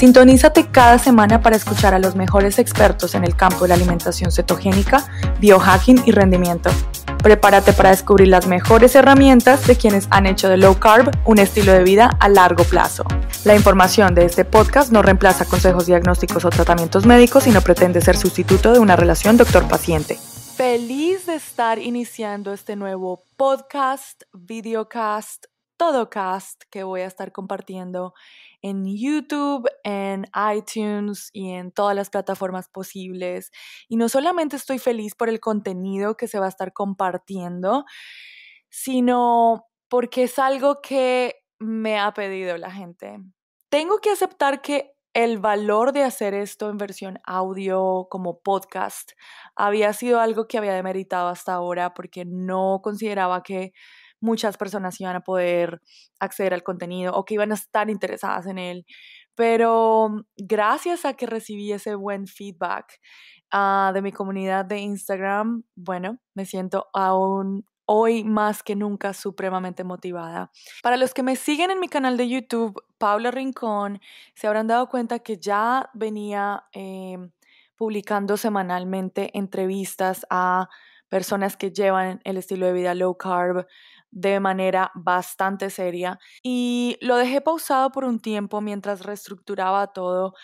Sintonízate cada semana para escuchar a los mejores expertos en el campo de la alimentación cetogénica, biohacking y rendimiento. Prepárate para descubrir las mejores herramientas de quienes han hecho de low carb un estilo de vida a largo plazo. La información de este podcast no reemplaza consejos diagnósticos o tratamientos médicos y no pretende ser sustituto de una relación doctor-paciente. Feliz de estar iniciando este nuevo podcast, videocast, todocast que voy a estar compartiendo en YouTube, en iTunes y en todas las plataformas posibles. Y no solamente estoy feliz por el contenido que se va a estar compartiendo, sino porque es algo que me ha pedido la gente. Tengo que aceptar que el valor de hacer esto en versión audio como podcast había sido algo que había demeritado hasta ahora porque no consideraba que muchas personas iban a poder acceder al contenido o que iban a estar interesadas en él. Pero gracias a que recibí ese buen feedback ah, de mi comunidad de Instagram, bueno, me siento aún hoy más que nunca supremamente motivada. Para los que me siguen en mi canal de YouTube, Paula Rincón, se habrán dado cuenta que ya venía em, publicando semanalmente entrevistas a personas que llevan el estilo de vida low carb, de manera bastante seria y lo dejé pausado por un tiempo mientras reestructuraba todo,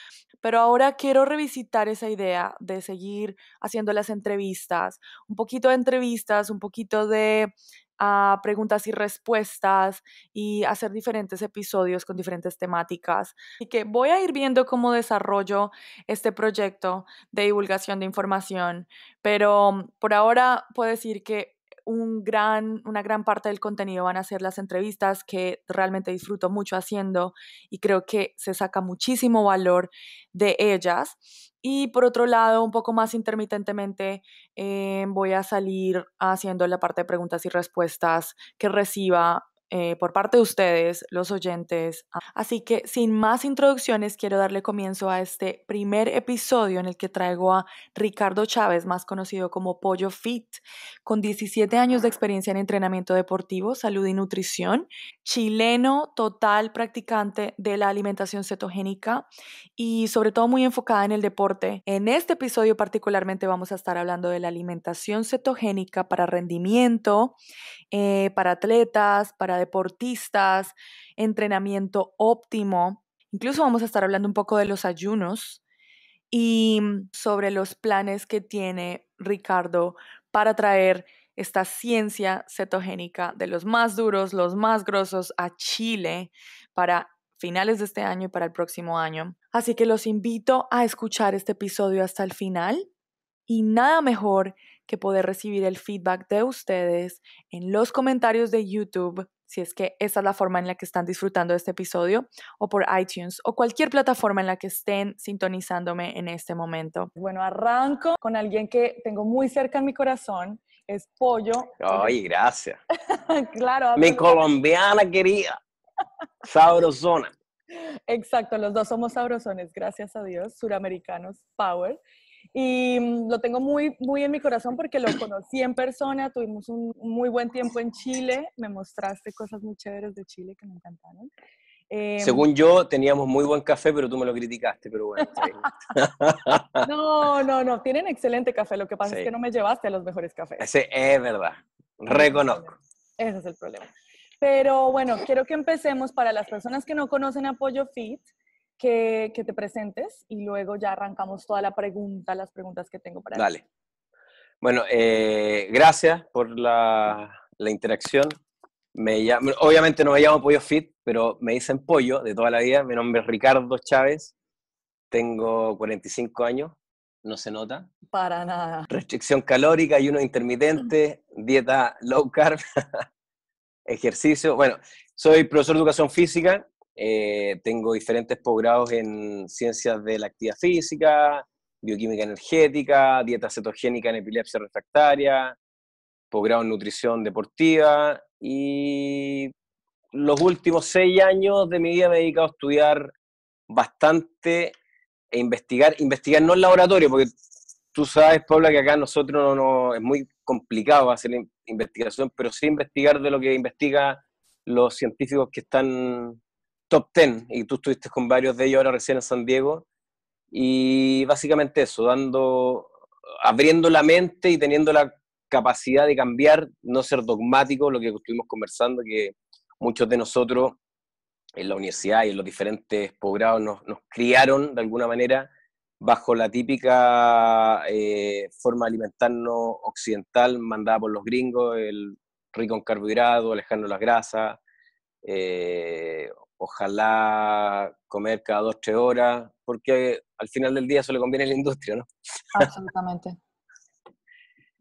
pero ahora quiero revisitar esa idea de seguir haciendo las entrevistas, un poquito de entrevistas, un poquito de ah, preguntas y respuestas y hacer diferentes episodios con diferentes temáticas. Y que voy a ir viendo cómo desarrollo este proyecto de divulgación de información, pero por ahora puedo decir que un gran, una gran parte del contenido van a ser las entrevistas que realmente disfruto mucho haciendo y creo que se saca muchísimo valor de ellas. Y por otro lado, un poco más intermitentemente, eh, voy a salir haciendo la parte de preguntas y respuestas que reciba eh, por parte de ustedes, los oyentes. Así que sin más introducciones, quiero darle comienzo a este primer episodio en el que traigo a Ricardo Chávez, más conocido como Pollo Fit, con 17 años de experiencia en entrenamiento deportivo, salud y nutrición, chileno total practicante de la alimentación cetogénica y sobre todo muy enfocada en el deporte. En este episodio particularmente vamos a estar hablando de la alimentación cetogénica para rendimiento, eh, para atletas, para deportistas, entrenamiento óptimo. Incluso vamos a estar hablando un poco de los ayunos y sobre los planes que tiene Ricardo para traer esta ciencia cetogénica de los más duros, los más grosos a Chile para finales de este año y para el próximo año. Así que los invito a escuchar este episodio hasta el final y nada mejor que poder recibir el feedback de ustedes en los comentarios de YouTube si es que esa es la forma en la que están disfrutando de este episodio, o por iTunes, o cualquier plataforma en la que estén sintonizándome en este momento. Bueno, arranco con alguien que tengo muy cerca en mi corazón, es Pollo. Ay, gracias. claro. Mi colombiana querida, sabrosona. Exacto, los dos somos sabrosones, gracias a Dios, suramericanos, power. Y mm, lo tengo muy, muy en mi corazón porque lo conocí en persona, tuvimos un muy buen tiempo en Chile, me mostraste cosas muy chéveres de Chile que me encantaron. Em, Según yo, teníamos muy buen café, pero tú me lo criticaste, pero bueno. no, no, no, tienen excelente café, lo que pasa es que no me llevaste a los mejores cafés. Ese es verdad, reconozco. Ese es el problema. Pero bueno, quiero que empecemos para las personas que no conocen Apoyo Fit que, te presentes y luego ya arrancamos toda la pregunta, las preguntas que tengo para Dale. Bueno, eh, gracias por la, la interacción. Me llamo, obviamente no me llamo Pollo Fit, pero me dicen Pollo de toda la vida. Mi nombre es Ricardo Chávez, tengo 45 años, no se nota. Para nada. Restricción calórica, ayuno intermitente, dieta low carb, ejercicio. Bueno, soy profesor de educación física, eh, tengo diferentes posgrados en ciencias de la actividad física, bioquímica energética, dieta cetogénica en epilepsia refractaria, posgrado en nutrición deportiva y los últimos seis años de mi vida me he dedicado a estudiar bastante e investigar, investigar no en laboratorio, porque tú sabes, Paula, que acá nosotros no, es muy complicado hacer investigación, pero sí investigar de lo que investiga los científicos que están top 10, y tú estuviste con varios de ellos ahora recién en San Diego, y básicamente eso, dando, abriendo la mente y teniendo la capacidad de cambiar, no ser dogmático, lo que estuvimos conversando, que muchos de nosotros en la universidad y en los diferentes posgrados nos, criaron de alguna manera bajo la típica eh, forma de alimentarnos occidental mandada por los gringos, el rico en carbohidratos, alejando las grasas, eh, ojalá comer cada dos, tres horas, porque al final del día eso le conviene a la industria, ¿no? Absolutamente.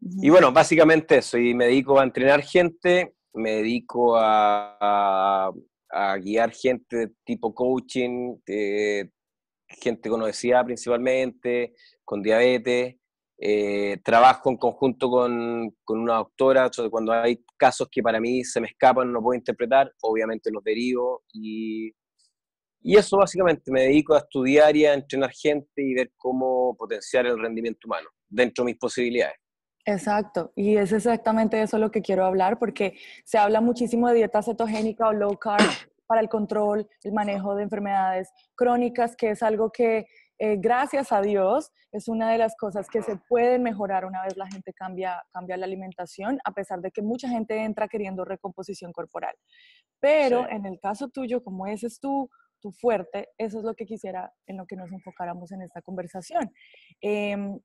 y bueno, básicamente eso, y me dedico a entrenar gente, me dedico a, a, guiar gente tipo coaching, gente con obesidad principalmente, con diabetes. Eh, trabajo en conjunto con, con una doctora, cuando hay casos que para mí se me escapan, no puedo interpretar, obviamente los derivo y, y eso básicamente, me dedico a estudiar y a entrenar gente y ver cómo potenciar el rendimiento humano dentro de mis posibilidades. Exacto, y es exactamente eso lo que quiero hablar, porque se habla muchísimo de dieta cetogénica o low carb para el control, el manejo de enfermedades crónicas, que es algo que eh, gracias a Dios, es una de las cosas que se pueden mejorar una vez la gente cambia, cambia la alimentación, a pesar de que mucha gente entra queriendo recomposición corporal. Pero en el caso tuyo, como ese es tu, tu fuerte, eso es lo que quisiera en lo que nos enfocáramos en esta conversación. Em,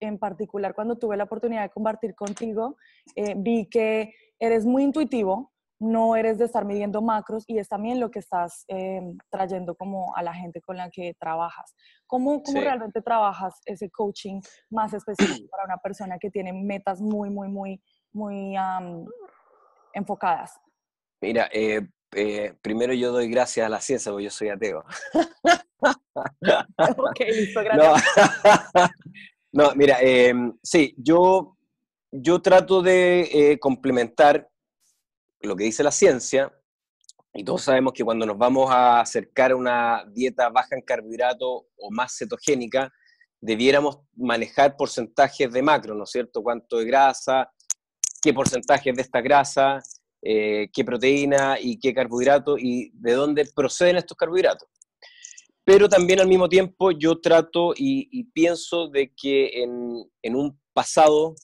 en particular, cuando tuve la oportunidad de compartir contigo, eh, vi que eres muy intuitivo, no eres de estar midiendo macros y es también lo que estás em, trayendo como a la gente con la que trabajas. ¿Cómo, cómo realmente trabajas ese coaching más específico para una persona que tiene metas muy, muy, muy, muy enfocadas? Mira, eh, eh, primero yo doy gracias a la ciencia porque yo soy ateo. ok, listo, gracias. No, mira, em, sí, yo, yo trato de eh, complementar lo que dice la ciencia, y todos sabemos que cuando nos vamos a acercar a una dieta baja en carbohidratos o más cetogénica, debiéramos manejar porcentajes de macro, ¿no es cierto? Cuánto de grasa, qué porcentaje de esta grasa, eh, qué proteína y qué carbohidrato y de dónde proceden estos carbohidratos. Pero también al mismo tiempo yo trato y, pienso de que en un pasado,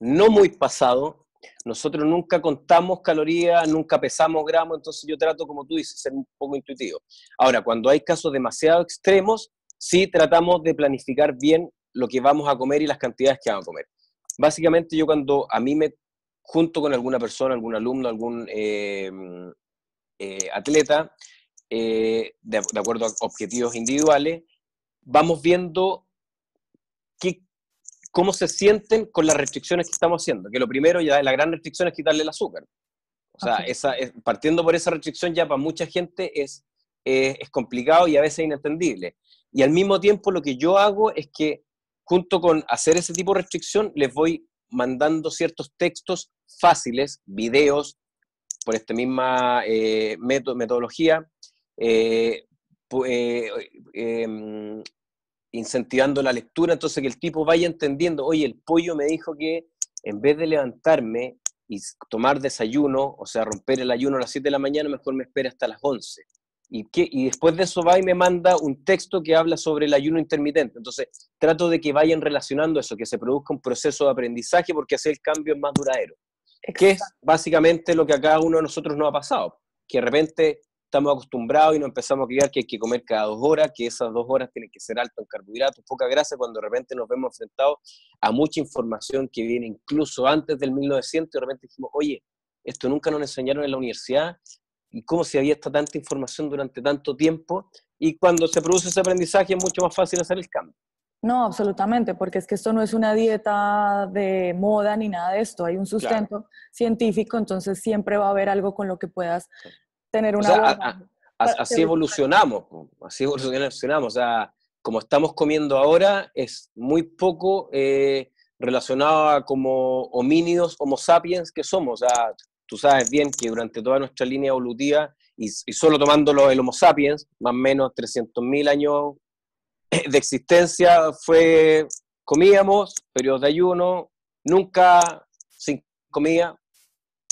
no muy pasado, nosotros nunca contamos calorías, nunca pesamos gramos, entonces yo trato, como tú dices, ser un poco intuitivo. Ahora, cuando hay casos demasiado extremos, sí tratamos de planificar bien lo que vamos a comer y las cantidades que vamos a comer. Básicamente yo cuando a mí me junto con alguna persona, algún alumno, algún eh, eh, atleta, eh, de, de acuerdo a objetivos individuales, vamos viendo qué cómo se sienten con las restricciones que estamos haciendo. Que lo primero, ya la gran restricción es quitarle el azúcar. O sea, esa, partiendo por esa restricción ya para mucha gente es, es complicado y a veces inentendible. Y al mismo tiempo lo que yo hago es que junto con hacer ese tipo de restricción, les voy mandando ciertos textos fáciles, videos, por esta misma eh, metodología, eh, eh, em, incentivando la lectura, entonces que el tipo vaya entendiendo, oye, el pollo me dijo que en vez de levantarme y tomar desayuno, o sea, romper el ayuno a las 7 de la mañana, mejor me espera hasta las 11. Y, que, y después de eso va y me manda un texto que habla sobre el ayuno intermitente. Entonces, trato de que vayan relacionando eso, que se produzca un proceso de aprendizaje porque así el cambio es más duradero. Que es básicamente lo que a cada uno de nosotros nos ha pasado. Que de repente estamos acostumbrados y nos empezamos a criar que hay que comer cada dos horas, que esas dos horas tienen que ser alto en carbohidratos, poca grasa, cuando de repente nos vemos enfrentados a mucha información que viene incluso antes del 1900 y de repente dijimos, oye, esto nunca nos enseñaron en la universidad, y cómo se había esta tanta información durante tanto tiempo, y cuando se produce ese aprendizaje es mucho más fácil hacer el cambio. No, absolutamente, porque es que esto no es una dieta de moda ni nada de esto, hay un sustento científico, entonces siempre va a haber algo con lo que puedas tener una así evolucionamos, así evolucionamos. O sea, como estamos comiendo ahora, es muy poco eh, relacionado a como homínidos, homo sapiens que somos. O sea, tú sabes bien que durante toda nuestra línea evolutiva, y, solo tomándolo el homo sapiens, más o menos 300.000 años de existencia, fue comíamos, periodos de ayuno, nunca sin comida,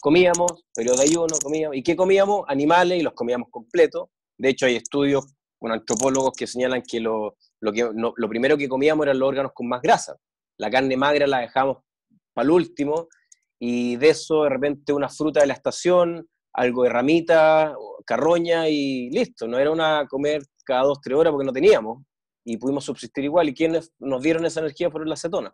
comíamos, periodos de ayuno, comíamos. ¿Y qué comíamos? Animales y los comíamos completos. De hecho, hay estudios con antropólogos que señalan que lo, que, lo primero que comíamos eran los órganos con más grasa. La carne magra la dejamos para el último y de eso de repente una fruta de la estación, algo de ramita, carroña y listo. No era una comer cada dos, tres horas porque no teníamos y pudimos subsistir igual. ¿Y quienes nos dieron esa energía fueron las cetonas?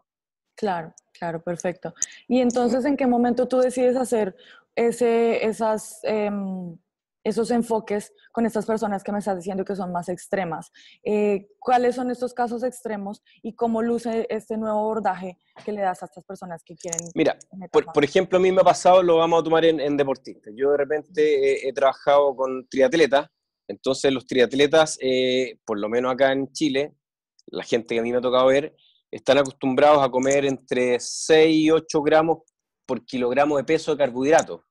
Claro, claro, perfecto. Y entonces, ¿en qué momento tú decides hacer ese, esas, em, esos enfoques con estas personas que me estás diciendo que son más extremas? Eh, ¿Cuáles son estos casos extremos y cómo luce este nuevo abordaje que le das a estas personas que quieren? Mira, por, ejemplo, a mí me ha pasado, lo vamos a tomar en, deportistas. Yo de repente he, trabajado con triatletas, entonces los triatletas, eh, por lo menos acá en Chile, la gente que a mí me ha tocado ver, están acostumbrados a comer entre 6 y 8 gramos por kilogramo de peso de carbohidratos,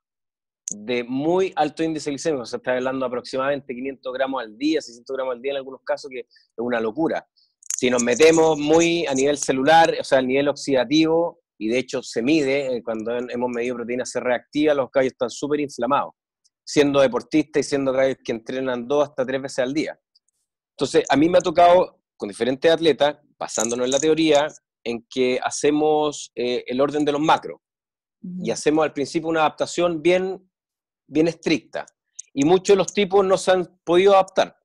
de muy alto índice glicémico, se está hablando aproximadamente 500 gramos al día, 600 gramos al día en algunos casos, que es una locura. Si nos metemos muy a nivel celular, o sea, a nivel oxidativo, y de hecho se mide, eh, cuando hemos medido proteína C reactiva, los caballos están súper inflamados, siendo deportistas y siendo caballos que entrenan dos hasta tres veces al día. Entonces, a mí me ha tocado con diferentes atletas basándonos en la teoría, en que hacemos eh, el orden de los macros y hacemos al principio una adaptación bien, bien estricta. Y muchos de los tipos no se han podido adaptar.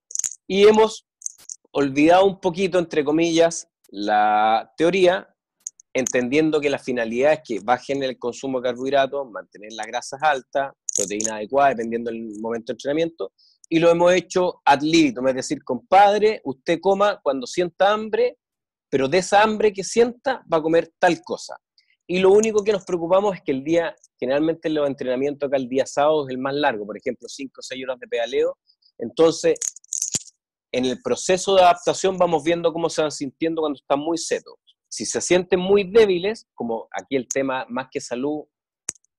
Y hemos olvidado un poquito, entre comillas, la teoría, entendiendo que la finalidad es que bajen el consumo de carbohidratos, mantener las grasas altas, proteína adecuada, dependiendo del momento de entrenamiento, y lo hemos hecho ad libitum, es decir, compadre, usted coma cuando sienta hambre pero de esa hambre que sienta va a comer tal cosa. Y lo único que nos preocupamos es que el día, generalmente los entrenamientos acá el día sábado es el más largo, por ejemplo, 5 o 6 horas de pedaleo. Entonces, en el proceso de adaptación vamos viendo cómo se van sintiendo cuando están muy setos. Si se sienten muy débiles, como aquí el tema más que salud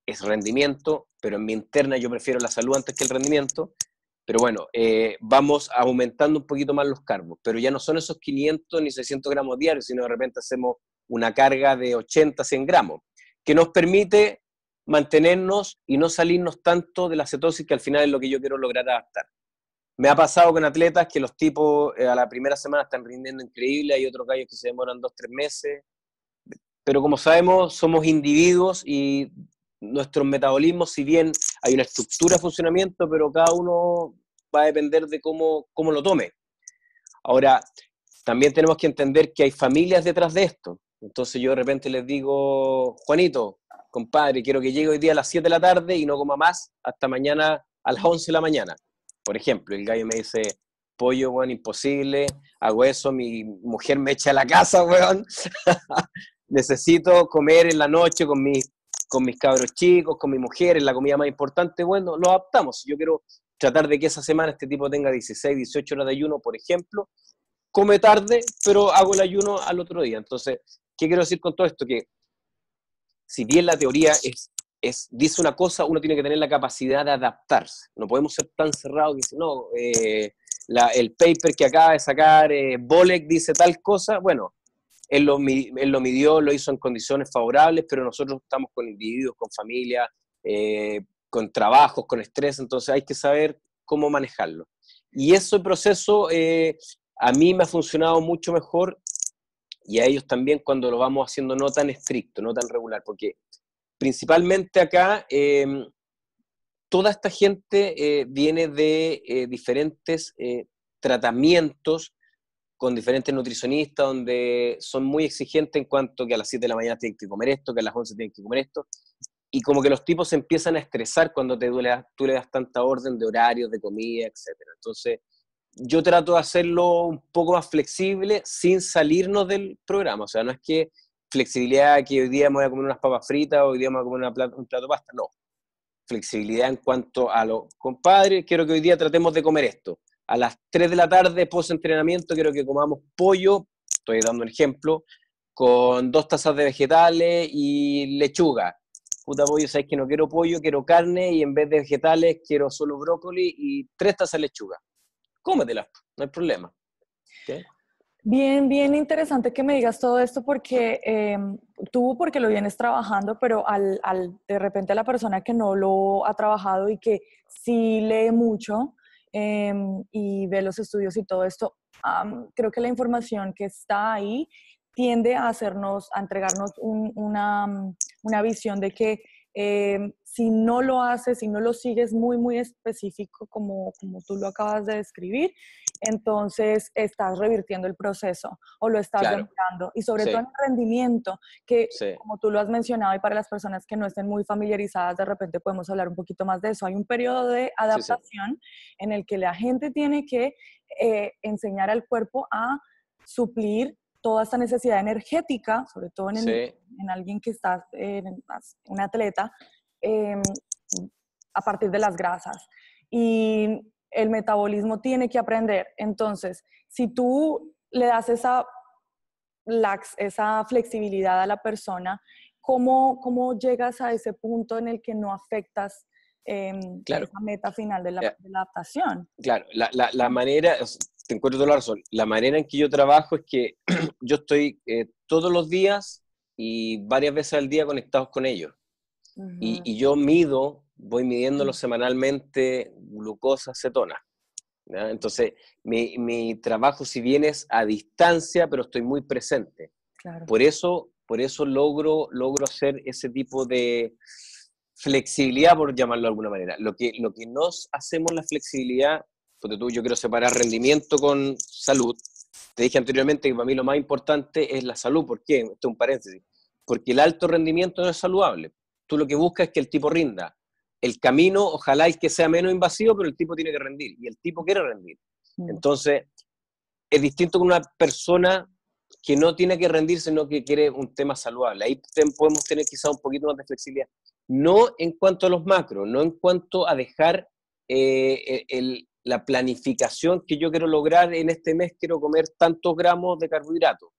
es rendimiento, pero en mi interna yo prefiero la salud antes que el rendimiento, pero bueno, eh, vamos aumentando un poquito más los carbos, pero ya no son esos 500 ni 600 gramos diarios, sino de repente hacemos una carga de 80, 100 gramos, que nos permite mantenernos y no salirnos tanto de la cetosis, que al final es lo que yo quiero lograr adaptar. Me ha pasado con atletas que los tipos eh, a la primera semana están rindiendo increíble, hay otros gallos que se demoran dos, tres meses, pero como sabemos, somos individuos y nuestros metabolismos, si bien hay una estructura de funcionamiento, pero cada uno va a depender de cómo, cómo lo tome. Ahora, también tenemos que entender que hay familias detrás de esto. Entonces yo de repente les digo, Juanito, compadre, quiero que llegue hoy día a las 7 de la tarde y no coma más hasta mañana a las 11 de la mañana. Por ejemplo, el gallo me dice, pollo, weón, imposible, hago eso, mi mujer me echa a la casa, weón. Necesito comer en la noche con mis con mis cabros chicos, con mi mujer, es la comida más importante, bueno, lo adaptamos. Yo quiero tratar de que esa semana este tipo tenga 16, 18 horas de ayuno, por ejemplo, come tarde, pero hago el ayuno al otro día. Entonces, ¿qué quiero decir con todo esto? Que si bien la teoría es, es, dice una cosa, uno tiene que tener la capacidad de adaptarse. No podemos ser tan cerrados que si no, eh, el paper que acaba de sacar eh, Bolek dice tal cosa, bueno, él lo, midió, lo hizo en condiciones favorables, pero nosotros estamos con individuos, con familia, eh, con trabajos, con estrés, entonces hay que saber cómo manejarlo. Y ese proceso eh, a mí me ha funcionado mucho mejor y a ellos también cuando lo vamos haciendo no tan estricto, no tan regular, porque principalmente acá em, toda esta gente eh, viene de diferentes tratamientos con diferentes nutricionistas donde son muy exigentes en cuanto que a las 7 de la mañana tienen que comer esto, que a las 11 tienen que comer esto, y como que los tipos se empiezan a estresar cuando te tú le das tanta orden de horarios, de comida, etc. Entonces, yo trato de hacerlo un poco más flexible sin salirnos del programa, o sea, no es que flexibilidad que hoy día me voy a comer unas papas fritas, hoy día me voy a comer un plato de pasta, no. Flexibilidad en cuanto a lo, compadre, quiero que hoy día tratemos de comer esto a las 3 de la tarde, post entrenamiento, quiero que comamos pollo, estoy dando un ejemplo, con dos tazas de vegetales y lechuga. Puta pollo, sabes que no quiero pollo, quiero carne y en vez de vegetales quiero solo brócoli y tres tazas de lechuga. Cómetela, no hay problema. Bien, bien interesante que me digas todo esto porque em, tú, porque lo vienes trabajando, pero al, al, de repente la persona que no lo ha trabajado y que sí lee mucho em, y ve los estudios y todo esto, creo que la información que está ahí tiende a hacernos, a entregarnos una, una visión de que Em, si no lo haces, si no lo sigues muy, muy específico como, como tú lo acabas de describir, entonces estás revirtiendo el proceso o lo estás claro. Y sobre todo en el rendimiento, que como tú lo has mencionado y para las personas que no estén muy familiarizadas, de repente podemos hablar un poquito más de eso. Hay un periodo de adaptación en el que la gente tiene que eh, enseñar al cuerpo a suplir toda esta necesidad energética, sobre todo en, en alguien que está, en, un atleta, em, a partir de las grasas. Y el metabolismo tiene que aprender. Entonces, si tú le das esa, lax, esa flexibilidad a la persona, ¿cómo, ¿cómo llegas a ese punto en el que no afectas eh, esa meta final de la, de la adaptación? Claro, la, la, la manera, te encuentro toda la razón. La manera en que yo trabajo es que yo estoy eh, todos los días y varias veces al día conectados con ellos. y, yo mido, voy midiéndolo semanalmente, glucosa, cetona. Entonces, mi, mi, trabajo, si bien es a distancia, pero estoy muy presente. Por, eso, por eso logro, logro hacer ese tipo de flexibilidad, por llamarlo de alguna manera. Lo que, lo que nos hacemos la flexibilidad tú, yo quiero separar rendimiento con salud. Te dije anteriormente que para mí lo más importante es la salud. ¿Por qué? Esto es un paréntesis. Porque el alto rendimiento no es saludable. Tú lo que buscas es que el tipo rinda. El camino, ojalá es que sea menos invasivo, pero el tipo tiene que rendir. Y el tipo quiere rendir. Mm. Entonces, es distinto con una persona que no tiene que rendir, sino que quiere un tema saludable. Ahí podemos tener quizá un poquito más de flexibilidad. No en cuanto a los macros, no en cuanto a dejar eh, el, la planificación que yo quiero lograr en este mes, quiero comer tantos gramos de carbohidratos,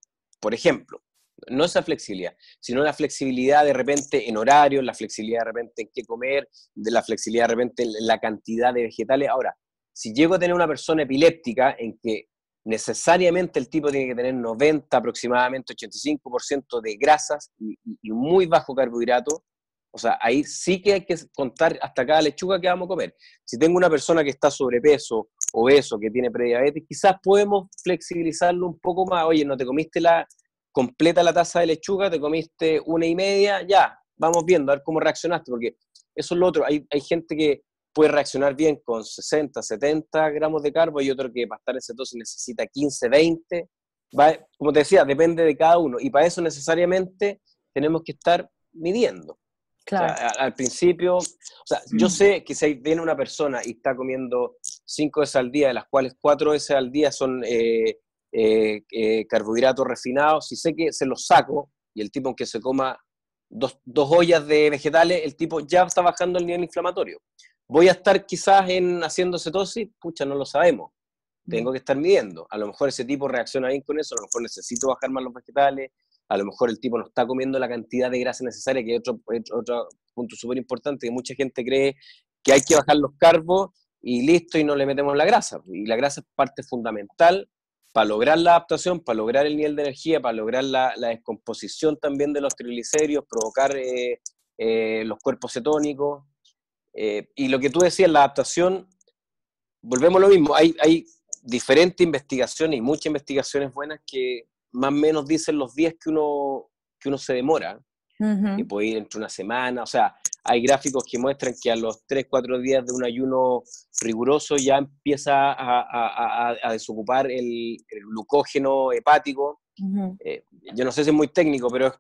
por ejemplo. No esa flexibilidad, sino la flexibilidad de repente en horario, la flexibilidad de repente en qué comer, de la flexibilidad de repente en la cantidad de vegetales. Ahora, si llego a tener una persona epiléptica en que necesariamente el tipo tiene que tener 90, aproximadamente 85% de grasas y, y, muy bajo carbohidrato, o sea, ahí sí que hay que contar hasta cada lechuga que vamos a comer. Si tengo una persona que está sobrepeso, obeso, que tiene prediabetes, quizás podemos flexibilizarlo un poco más. Oye, no te comiste la completa la taza de lechuga, te comiste una y media, ya, vamos viendo, a ver cómo reaccionaste, porque eso es lo otro. Hay, hay gente que puede reaccionar bien con 60, 70 gramos de carbo y otro que para estar en cetosis necesita 15, 20. Va, como te decía, depende de cada uno. Y para eso necesariamente tenemos que estar midiendo al principio, o sea, yo mm. sé que si viene una persona y está comiendo cinco veces al día, de las cuales cuatro veces al día son eh, eh, eh, carbohidratos refinados, si sé que se los saco y el tipo aunque se coma dos, dos, ollas de vegetales, el tipo ya está bajando el nivel inflamatorio. Voy a estar quizás en haciendo cetosis, pucha, no lo sabemos. Tengo mm. que estar midiendo. A lo mejor ese tipo reacciona bien con eso, a lo mejor necesito bajar más los vegetales, a lo mejor el tipo no está comiendo la cantidad de grasa necesaria, que es otro, otro punto súper importante, que mucha gente cree que hay que bajar los carbos y listo, y no le metemos la grasa. Y la grasa es parte fundamental para lograr la adaptación, para lograr el nivel de energía, para lograr la, descomposición también de los triglicéridos, provocar eh, eh, los cuerpos cetónicos. Eh, y lo que tú decías, la adaptación, volvemos a lo mismo, hay, hay diferentes investigaciones y muchas investigaciones buenas que más o menos dicen los días que uno, que uno se demora, y puede ir entre una semana, o sea, hay gráficos que muestran que a los 3, 4 días de un ayuno riguroso ya empieza a, a, desocupar el, glucógeno hepático. Eh, yo no sé si es muy técnico, pero,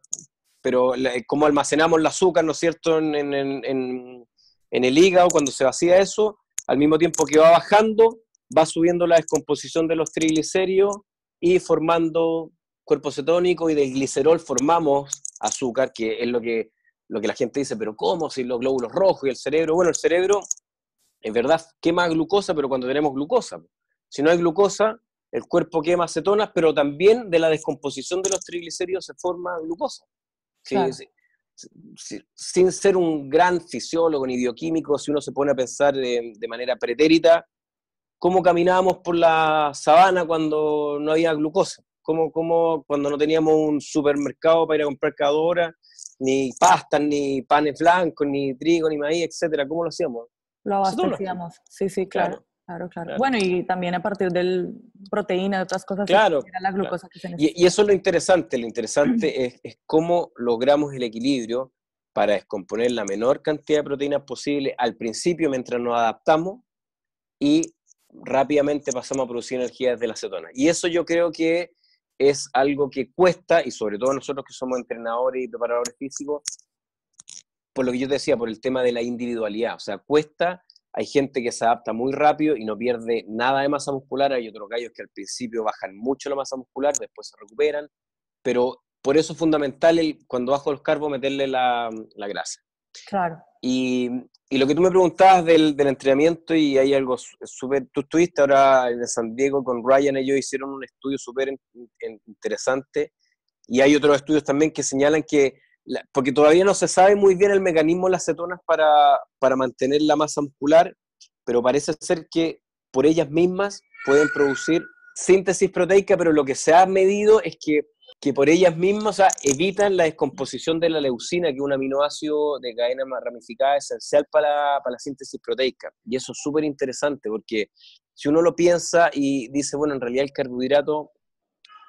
pero como almacenamos el azúcar, ¿no es cierto?, en, en, en, en el hígado, cuando se vacía eso, al mismo tiempo que va bajando, va subiendo la descomposición de los triglicéridos y formando cuerpo cetónico y del glicerol formamos azúcar, que es lo que, lo que la gente dice, pero ¿cómo? Si los glóbulos rojos y el cerebro, bueno, el cerebro en verdad quema glucosa, pero cuando tenemos glucosa. Si no hay glucosa, el cuerpo quema cetonas, pero también de la descomposición de los triglicéridos se forma glucosa. sin ser un gran fisiólogo ni bioquímico, si uno se pone a pensar de, de manera pretérita, cómo caminábamos por la sabana cuando no había glucosa como, como cuando no teníamos un supermercado para ir a comprar cada hora, ni pastas, ni panes blancos, ni trigo, ni maíz, etcétera, ¿cómo lo hacíamos? Lo abastecíamos, sí, sí, claro. Claro, claro, Bueno, y también a partir del proteína, de otras cosas, claro, la glucosa que se necesita. Y, eso es lo interesante, lo interesante es, es, cómo logramos el equilibrio para descomponer la menor cantidad de proteínas posible al principio mientras nos adaptamos y rápidamente pasamos a producir energía desde la acetona. Y eso yo creo que es algo que cuesta, y sobre todo nosotros que somos entrenadores y preparadores físicos, por lo que yo te decía, por el tema de la individualidad. O sea, cuesta hay gente que se adapta muy rápido y no pierde nada de masa muscular. Hay otros gallos que al principio bajan mucho la masa muscular, después se recuperan. Pero por eso es fundamental el, cuando bajo los carbos meterle la, la grasa. Claro. Y, y, lo que tú me preguntabas del, del entrenamiento, y hay algo súper. Tú estuviste ahora en San Diego con Ryan, ellos hicieron un estudio súper interesante. Y hay otros estudios también que señalan que porque todavía no se sabe muy bien el mecanismo de las cetonas para, para mantener la masa muscular, pero parece ser que por ellas mismas pueden producir síntesis proteica, pero lo que se ha medido es que, que por ellas mismas evitan la descomposición de la leucina, que es un aminoácido de cadena ramificada esencial para, para la síntesis proteica. Y eso es súper interesante, porque si uno lo piensa y dice, bueno, en realidad el carbohidrato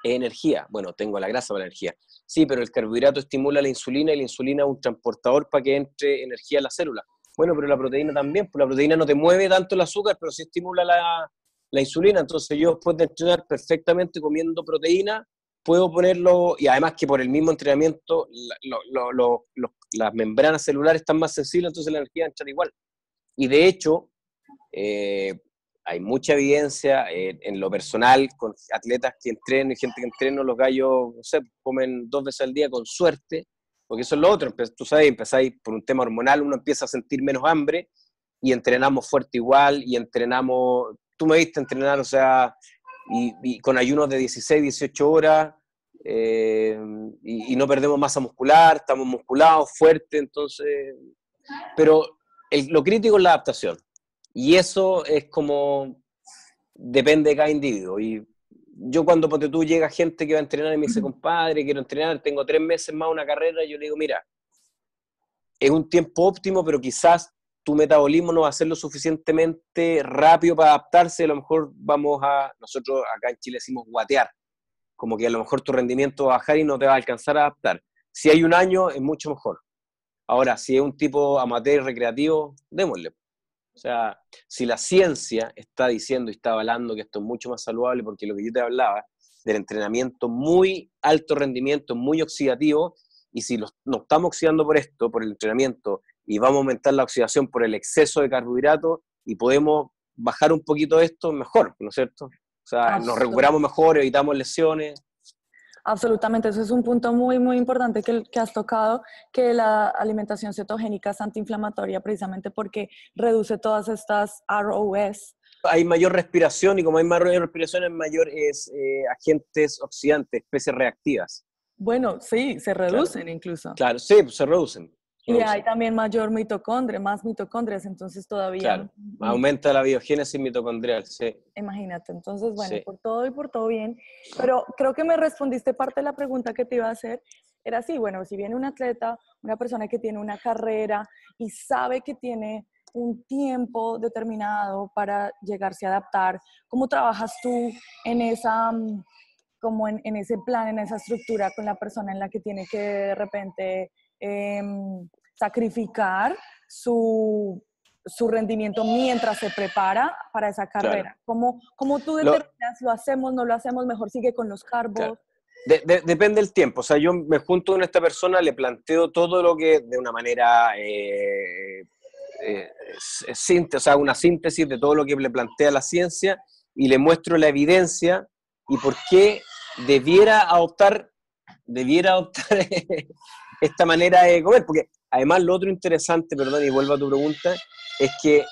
es energía, bueno, tengo la grasa para energía, Sí, pero el carbohidrato estimula la insulina y la insulina es un transportador para que entre energía a la célula. Bueno, pero la proteína también, pues la proteína no te mueve tanto el azúcar, pero sí estimula la, la insulina. Entonces yo después de entrenar perfectamente comiendo proteína, puedo ponerlo, y además que por el mismo entrenamiento las membranas celulares están más sensibles, entonces la energía entra igual. Y de hecho, eh, hay mucha evidencia eh, en lo personal con atletas que entrenan y gente que entrena, los gallos, no sé, comen dos veces al día con suerte, porque eso es lo otro, tú sabes, empezáis por un tema hormonal, uno empieza a sentir menos hambre y entrenamos fuerte igual y entrenamos, tú me viste entrenar, o sea, y, con ayunos de 16, 18 horas eh, y, no perdemos masa muscular, estamos musculados, fuertes, entonces, pero lo crítico es la adaptación. Y eso es como, depende de cada individuo. Y yo cuando ponte tú llega gente que va a entrenar y me dice, compadre, quiero entrenar, tengo tres meses más una carrera, yo le digo, mira, es un tiempo óptimo, pero quizás tu metabolismo no va a ser lo suficientemente rápido para adaptarse, a lo mejor vamos a, nosotros acá en Chile decimos guatear, como que a lo mejor tu rendimiento va a bajar y no te va a alcanzar a adaptar. Si hay un año, es mucho mejor. Ahora, si es un tipo amateur recreativo, démosle. O sea, si la ciencia está diciendo y está avalando que esto es mucho más saludable, porque lo que yo te hablaba, del entrenamiento muy alto rendimiento, muy oxidativo, y si nos estamos oxidando por esto, por el entrenamiento, y vamos a aumentar la oxidación por el exceso de carbohidratos, y podemos bajar un poquito esto, mejor, ¿no es cierto? O sea, nos recuperamos mejor, evitamos lesiones. Absolutamente, eso es un punto muy, muy importante que, que, has tocado, que la alimentación cetogénica es antiinflamatoria precisamente porque reduce todas estas ROS. Hay mayor respiración y como hay mayor respiración, hay mayores eh, agentes oxidantes, especies reactivas. Bueno, sí, se reducen incluso. Claro, sí, se reducen. Y hay también mayor mitocondria, más mitocondrias, entonces todavía... Claro, aumenta la biogénesis mitocondrial, sí. Imagínate, entonces, bueno, por todo y por todo bien. Pero creo que me respondiste parte de la pregunta que te iba a hacer. Era así, bueno, si viene un atleta, una persona que tiene una carrera y sabe que tiene un tiempo determinado para llegarse a adaptar, ¿cómo trabajas tú en esa mm, como en, en ese plan, en esa estructura con la persona en la que tiene que de repente Em, sacrificar su, su, rendimiento mientras se prepara para esa carrera. ¿Cómo, tú determinas, lo, hacemos, no lo hacemos, mejor sigue con los carbos? depende del tiempo. O sea, yo me junto con esta persona, le planteo todo lo que de una manera... Eh, eh, o sea, una síntesis de todo lo que le plantea la ciencia y le muestro la evidencia y por qué debiera adoptar, debiera adoptar esta manera de comer, porque además lo otro interesante, perdón, y vuelvo a tu pregunta, es que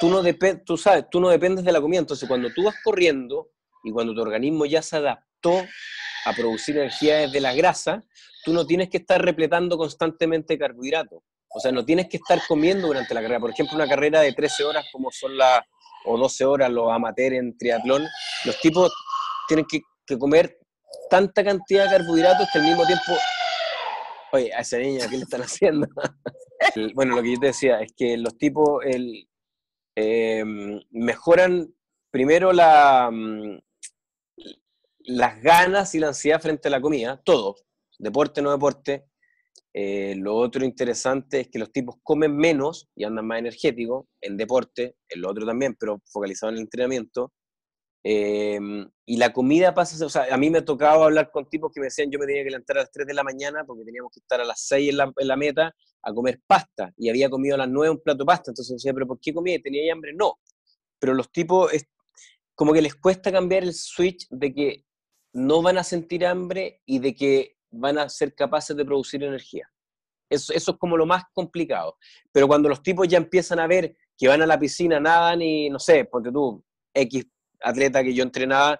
tú no, tú sabes, tú no dependes de la comida, entonces cuando tú vas corriendo y cuando tu organismo ya se adaptó a producir energía desde la grasa, tú no tienes que estar repletando constantemente carbohidratos. O sea, no tienes que estar comiendo durante la carrera. Por ejemplo, una carrera de 13 horas, como son las, o 12 horas los amateurs en triatlón, los tipos tienen que, que comer tanta cantidad de carbohidratos que al mismo tiempo... Oye, a esa niña, ¿qué le están haciendo? bueno, lo que yo te decía es que los tipos el, em, mejoran primero mm, las ganas y la ansiedad frente a la comida, todo, deporte, no deporte. Eh, lo otro interesante es que los tipos comen menos y andan más energéticos en deporte, en lo otro también, pero focalizado en el entrenamiento. Em, y la comida pasa, o sea, a mí me tocaba hablar con tipos que me decían yo me tenía que levantar a las 3 de la mañana porque teníamos que estar a las 6 en la, en la meta a comer pasta y había comido a las 9 un plato de pasta. Entonces decía, ¿pero por qué comía? ¿Tenía hambre? No. Pero los tipos, es, como que les cuesta cambiar el switch de que no van a sentir hambre y de que van a ser capaces de producir energía. Eso, eso es como lo más complicado. Pero cuando los tipos ya empiezan a ver que van a la piscina, nadan y, no sé, porque tú, X atleta que yo entrenaba,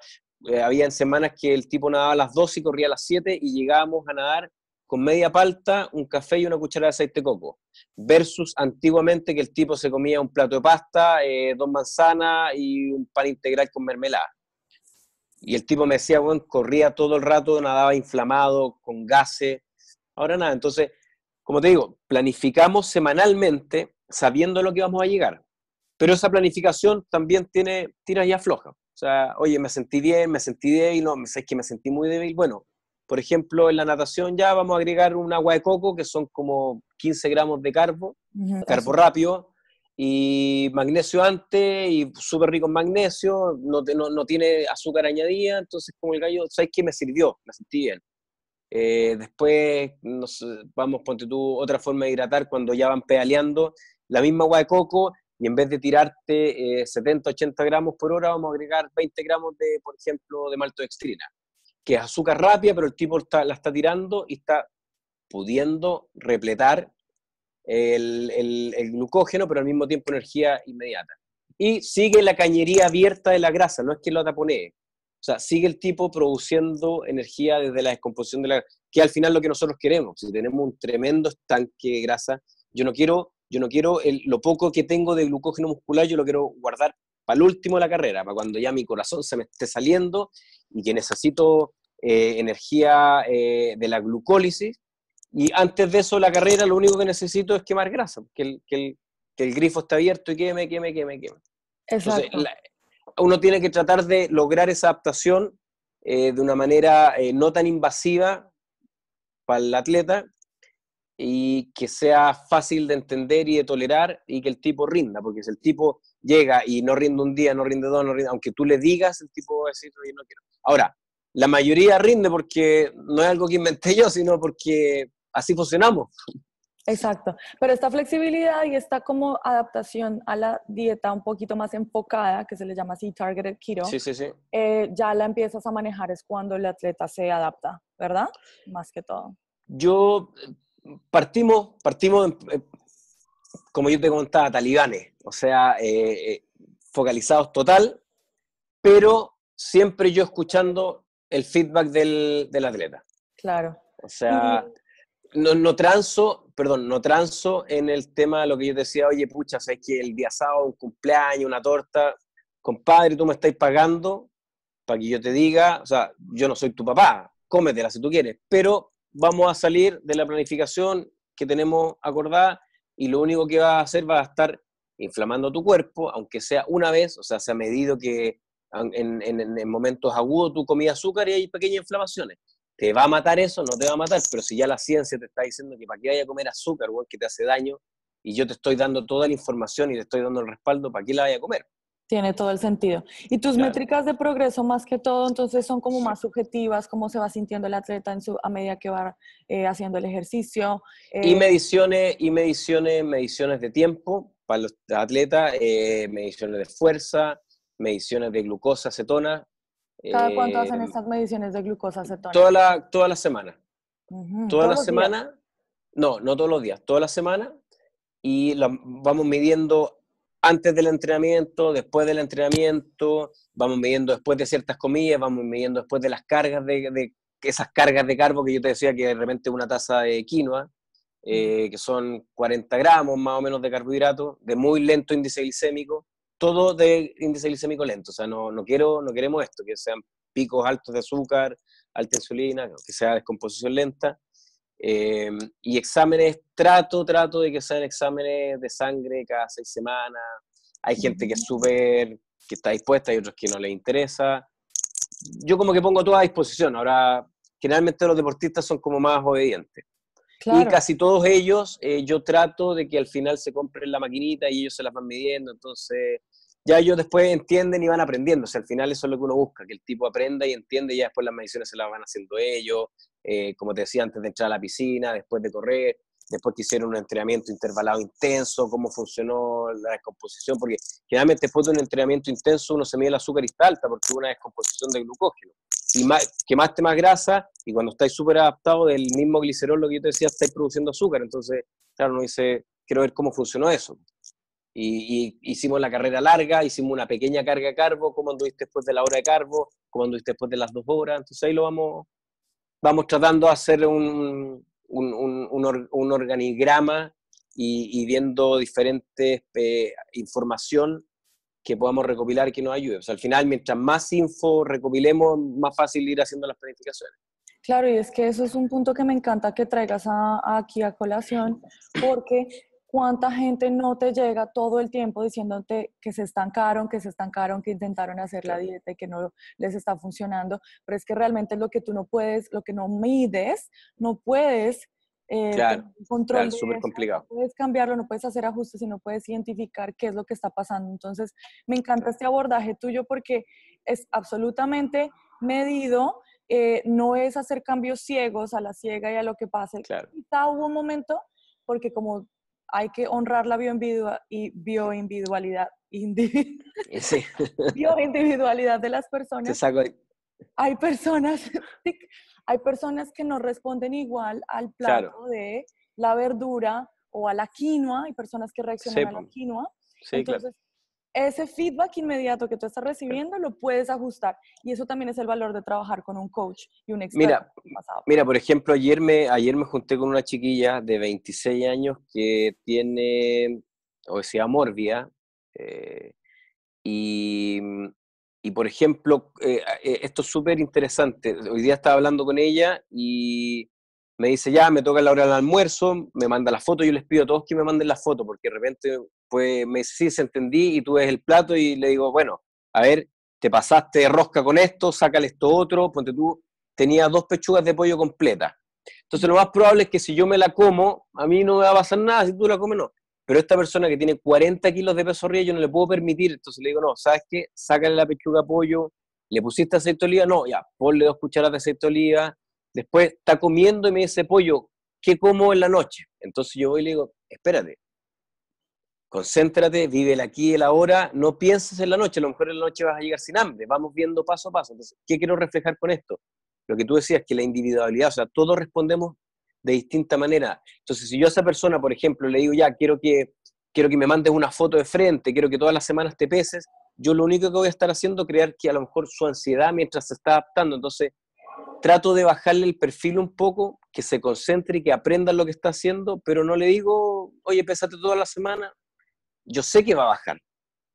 eh, había en semanas que el tipo nadaba a las 12 y corría a las 7 y llegábamos a nadar con media palta, un café y una cucharada de aceite de coco. Versus antiguamente que el tipo se comía un plato de pasta, eh, dos manzanas y un pan integral con mermelada. Y el tipo me decía, bueno, corría todo el rato, nadaba inflamado, con gases. Ahora nada, entonces, como te digo, planificamos semanalmente sabiendo lo que vamos a llegar. Pero esa planificación también tiene tiras y aflojas. O sea, oye, me sentí bien, me sentí débil, no, es que me sentí muy débil. Bueno, por ejemplo, en la natación ya vamos a agregar un agua de coco, que son como 15 gramos de carbo, carbo rápido, y magnesio antes, y súper rico en magnesio, no, no, tiene azúcar añadida, entonces como el gallo, ¿sabes qué? Me sirvió, me sentí bien. Eh, después, vamos, ponte tú otra forma de hidratar cuando ya van pedaleando, la misma agua de coco, y en vez de tirarte 70, eh, 80 gramos por hora, vamos a agregar 20 gramos de, por ejemplo, de maltodextrina, que es azúcar rápida, pero el tipo la está tirando y está pudiendo repletar el, glucógeno, pero al mismo tiempo energía inmediata. Y sigue la cañería abierta de la grasa, no es que lo taponee. O sea, sigue el tipo produciendo energía desde la descomposición de la grasa, que al final es lo que nosotros queremos. Si tenemos un tremendo estanque de grasa, yo no quiero yo no quiero lo poco que tengo de glucógeno muscular, yo lo quiero guardar para el último de la carrera, para cuando ya mi corazón se me esté saliendo y que necesito eh, energía eh, de la glucólisis. Y antes de eso, la carrera, lo único que necesito es quemar grasa, que el, que el, grifo está abierto y queme, queme, queme, queme. Exacto. uno tiene que tratar de lograr esa adaptación eh, de una manera no tan invasiva para el atleta y que sea fácil de entender y de tolerar y que el tipo rinda, porque si el tipo llega y no rinde un día, no rinde dos, no rinde, aunque tú le digas, el tipo va a decir, no quiero. Ahora, la mayoría rinde porque no es algo que inventé yo, sino porque así funcionamos. Exacto, pero esta flexibilidad y esta como adaptación a la dieta un poquito más enfocada, que se le llama así targeted keto, sí, sí, sí. Eh, ya la empiezas a manejar es cuando el atleta se adapta, ¿verdad? Más que todo. Yo partimos, partimos como yo te contaba, talibanes, o sea, eh, eh, focalizados total, pero siempre yo escuchando el feedback del, del atleta. Claro. O sea, no, no, transo, perdón, no transo en el tema de lo que yo decía, oye, pucha, sabes que el día sábado, un cumpleaños, una torta, compadre, tú me estás pagando para que yo te diga, o sea, yo no soy tu papá, cómetela si tú quieres, pero vamos a salir de la planificación que tenemos acordada y lo único que va a hacer va a estar inflamando tu cuerpo, aunque sea una vez, o sea, se ha medido que en, momentos agudos tú comías azúcar y hay pequeñas inflamaciones. ¿Te va a matar eso? No te va a matar, pero si ya la ciencia te está diciendo que para qué vaya a comer azúcar, que te hace daño, y yo te estoy dando toda la información y te estoy dando el respaldo, ¿para qué la vaya a comer? Tiene todo el sentido. Y tus métricas de progreso, más que todo, entonces son como más subjetivas, cómo se va sintiendo el atleta en su, a medida que va eh, haciendo el ejercicio. y eh, mediciones, y mediciones, mediciones de tiempo para los atletas, eh, mediciones de fuerza, mediciones de glucosa, acetona. ¿Cada cuánto hacen estas mediciones de glucosa, acetona? Toda la, toda la semana. Toda la semana. No, no todos los días, toda la semana. Y la, vamos midiendo antes del entrenamiento, después del entrenamiento, vamos midiendo después de ciertas comidas, vamos midiendo después de las cargas de, esas cargas de carbo que yo te decía que de repente una taza de quinoa, eh, que son 40 gramos más o menos de carbohidratos, de muy lento índice glicémico, todo de índice glicémico lento, o sea, no, no, quiero, no queremos esto, que sean picos altos de azúcar, alta insulina, que sea descomposición lenta. Em, y exámenes, trato, trato de que sean exámenes de sangre cada seis semanas. Hay gente que es súper, que está dispuesta, y otros que no les interesa. Yo como que pongo todo a disposición. Ahora, generalmente los deportistas son como más obedientes. Y casi todos ellos, eh, yo trato de que al final se compren la maquinita y ellos se las van midiendo, entonces ya ellos después entienden y van aprendiendo. O sea, al final eso es lo que uno busca, que el tipo aprenda y entiende y ya después las mediciones se las van haciendo ellos, eh, como te decía, antes de entrar a la piscina, después de correr, después que hicieron un entrenamiento intervalado intenso, cómo funcionó la descomposición, porque generalmente después de un entrenamiento intenso uno se mide el azúcar y está alta porque hubo una descomposición de glucógeno. Y más, quemaste más grasa y cuando estáis súper adaptado del mismo glicerol, lo que yo te decía, estáis produciendo azúcar. Entonces, claro, uno dice, quiero ver cómo funcionó eso. Y, hicimos la carrera larga, hicimos una pequeña carga carbo, cómo anduviste después de la hora de carbo, cómo anduviste después de las dos horas. Entonces ahí lo vamos, vamos tratando de hacer un, un, un, organigrama y, viendo diferentes eh, información que podamos recopilar y que nos ayude. O sea, al final, mientras más info recopilemos, más fácil ir haciendo las planificaciones. Claro, y es que eso es un punto que me encanta que traigas aquí a colación, porque cuánta gente no te llega todo el tiempo diciéndote que se estancaron, que se estancaron, que intentaron hacer la dieta y que no les está funcionando, pero es que realmente lo que tú no puedes, lo que no mides, no puedes eh, claro, control súper complicado. No puedes cambiarlo, no puedes hacer ajustes y no puedes identificar qué es lo que está pasando. Entonces, me encanta este abordaje tuyo porque es absolutamente medido, eh, no es hacer cambios ciegos a la ciega y a lo que pase. Claro. Quizá hubo un momento, porque como hay que honrar la bioindividualidad, sí. bioindividualidad de las personas. Hay personas, hay personas que no responden igual al plato de la verdura o a la quinoa, hay personas que reaccionan a la quinoa. Entonces, ese feedback inmediato que tú estás recibiendo lo puedes ajustar. Y eso también es el valor de trabajar con un coach y un experto. Mira, mira por ejemplo, ayer me, ayer me junté con una chiquilla de 26 años que tiene obesidad mórbida. Eh, y, y, por ejemplo, eh, eh, esto es súper interesante. Hoy día estaba hablando con ella y me dice, ya, me toca la hora del almuerzo, me manda la foto, yo les pido a todos que me manden la foto, porque de repente pues me sí se entendí y tú ves el plato y le digo, bueno, a ver, te pasaste rosca con esto, sácale esto otro, ponte tú, tenía dos pechugas de pollo completas. Entonces lo más probable es que si yo me la como, a mí no me va a pasar nada, si tú la comes no. Pero esta persona que tiene 40 kilos de peso arriba, yo no le puedo permitir, entonces le digo, no, ¿sabes qué? Sácale la pechuga de pollo, le pusiste aceite de oliva, no, ya, ponle dos cucharadas de aceite de oliva, después está comiendo y me dice, pollo, ¿qué como en la noche? Entonces yo voy y le digo, espérate, concéntrate, vive el aquí y el ahora, no pienses en la noche, a lo mejor en la noche vas a llegar sin hambre, vamos viendo paso a paso. Entonces, ¿qué quiero reflejar con esto? Lo que tú decías, que la individualidad, o sea, todos respondemos de distinta manera. Entonces, si yo a esa persona, por ejemplo, le digo, ya, quiero que, quiero que me mandes una foto de frente, quiero que todas las semanas te peses, yo lo único que voy a estar haciendo es crear que a lo mejor su ansiedad mientras se está adaptando. Entonces, trato de bajarle el perfil un poco, que se concentre y que aprenda lo que está haciendo, pero no le digo, oye, pésate toda la semana, yo sé que va a bajar,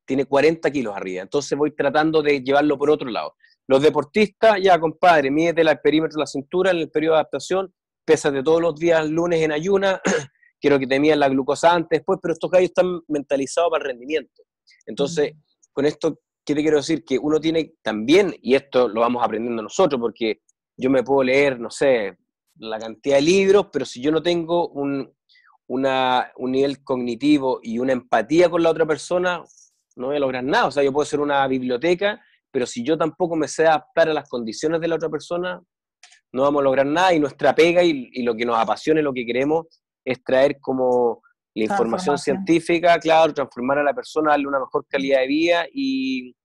tiene 40 kilos arriba, entonces voy tratando de llevarlo por otro lado. Los deportistas, ya compadre, mídete el perímetro de la cintura en el periodo de adaptación, pésate todos los días lunes en ayuna, quiero que te midan la glucosa antes, después, pero estos gallos están mentalizados para el rendimiento. Entonces, con esto, ¿qué te quiero decir? Que uno tiene también, y esto lo vamos aprendiendo nosotros, porque yo me puedo leer, no sé, la cantidad de libros, pero si yo no tengo un, una, un nivel cognitivo y una empatía con la otra persona, no voy a lograr nada. O sea, yo puedo ser una biblioteca, pero si yo tampoco me sé adaptar a las condiciones de la otra persona, no vamos a lograr nada. Y nuestra pega y, lo que nos apasiona y lo que queremos es traer como la información científica, claro, transformar a la persona, darle una mejor calidad de vida y,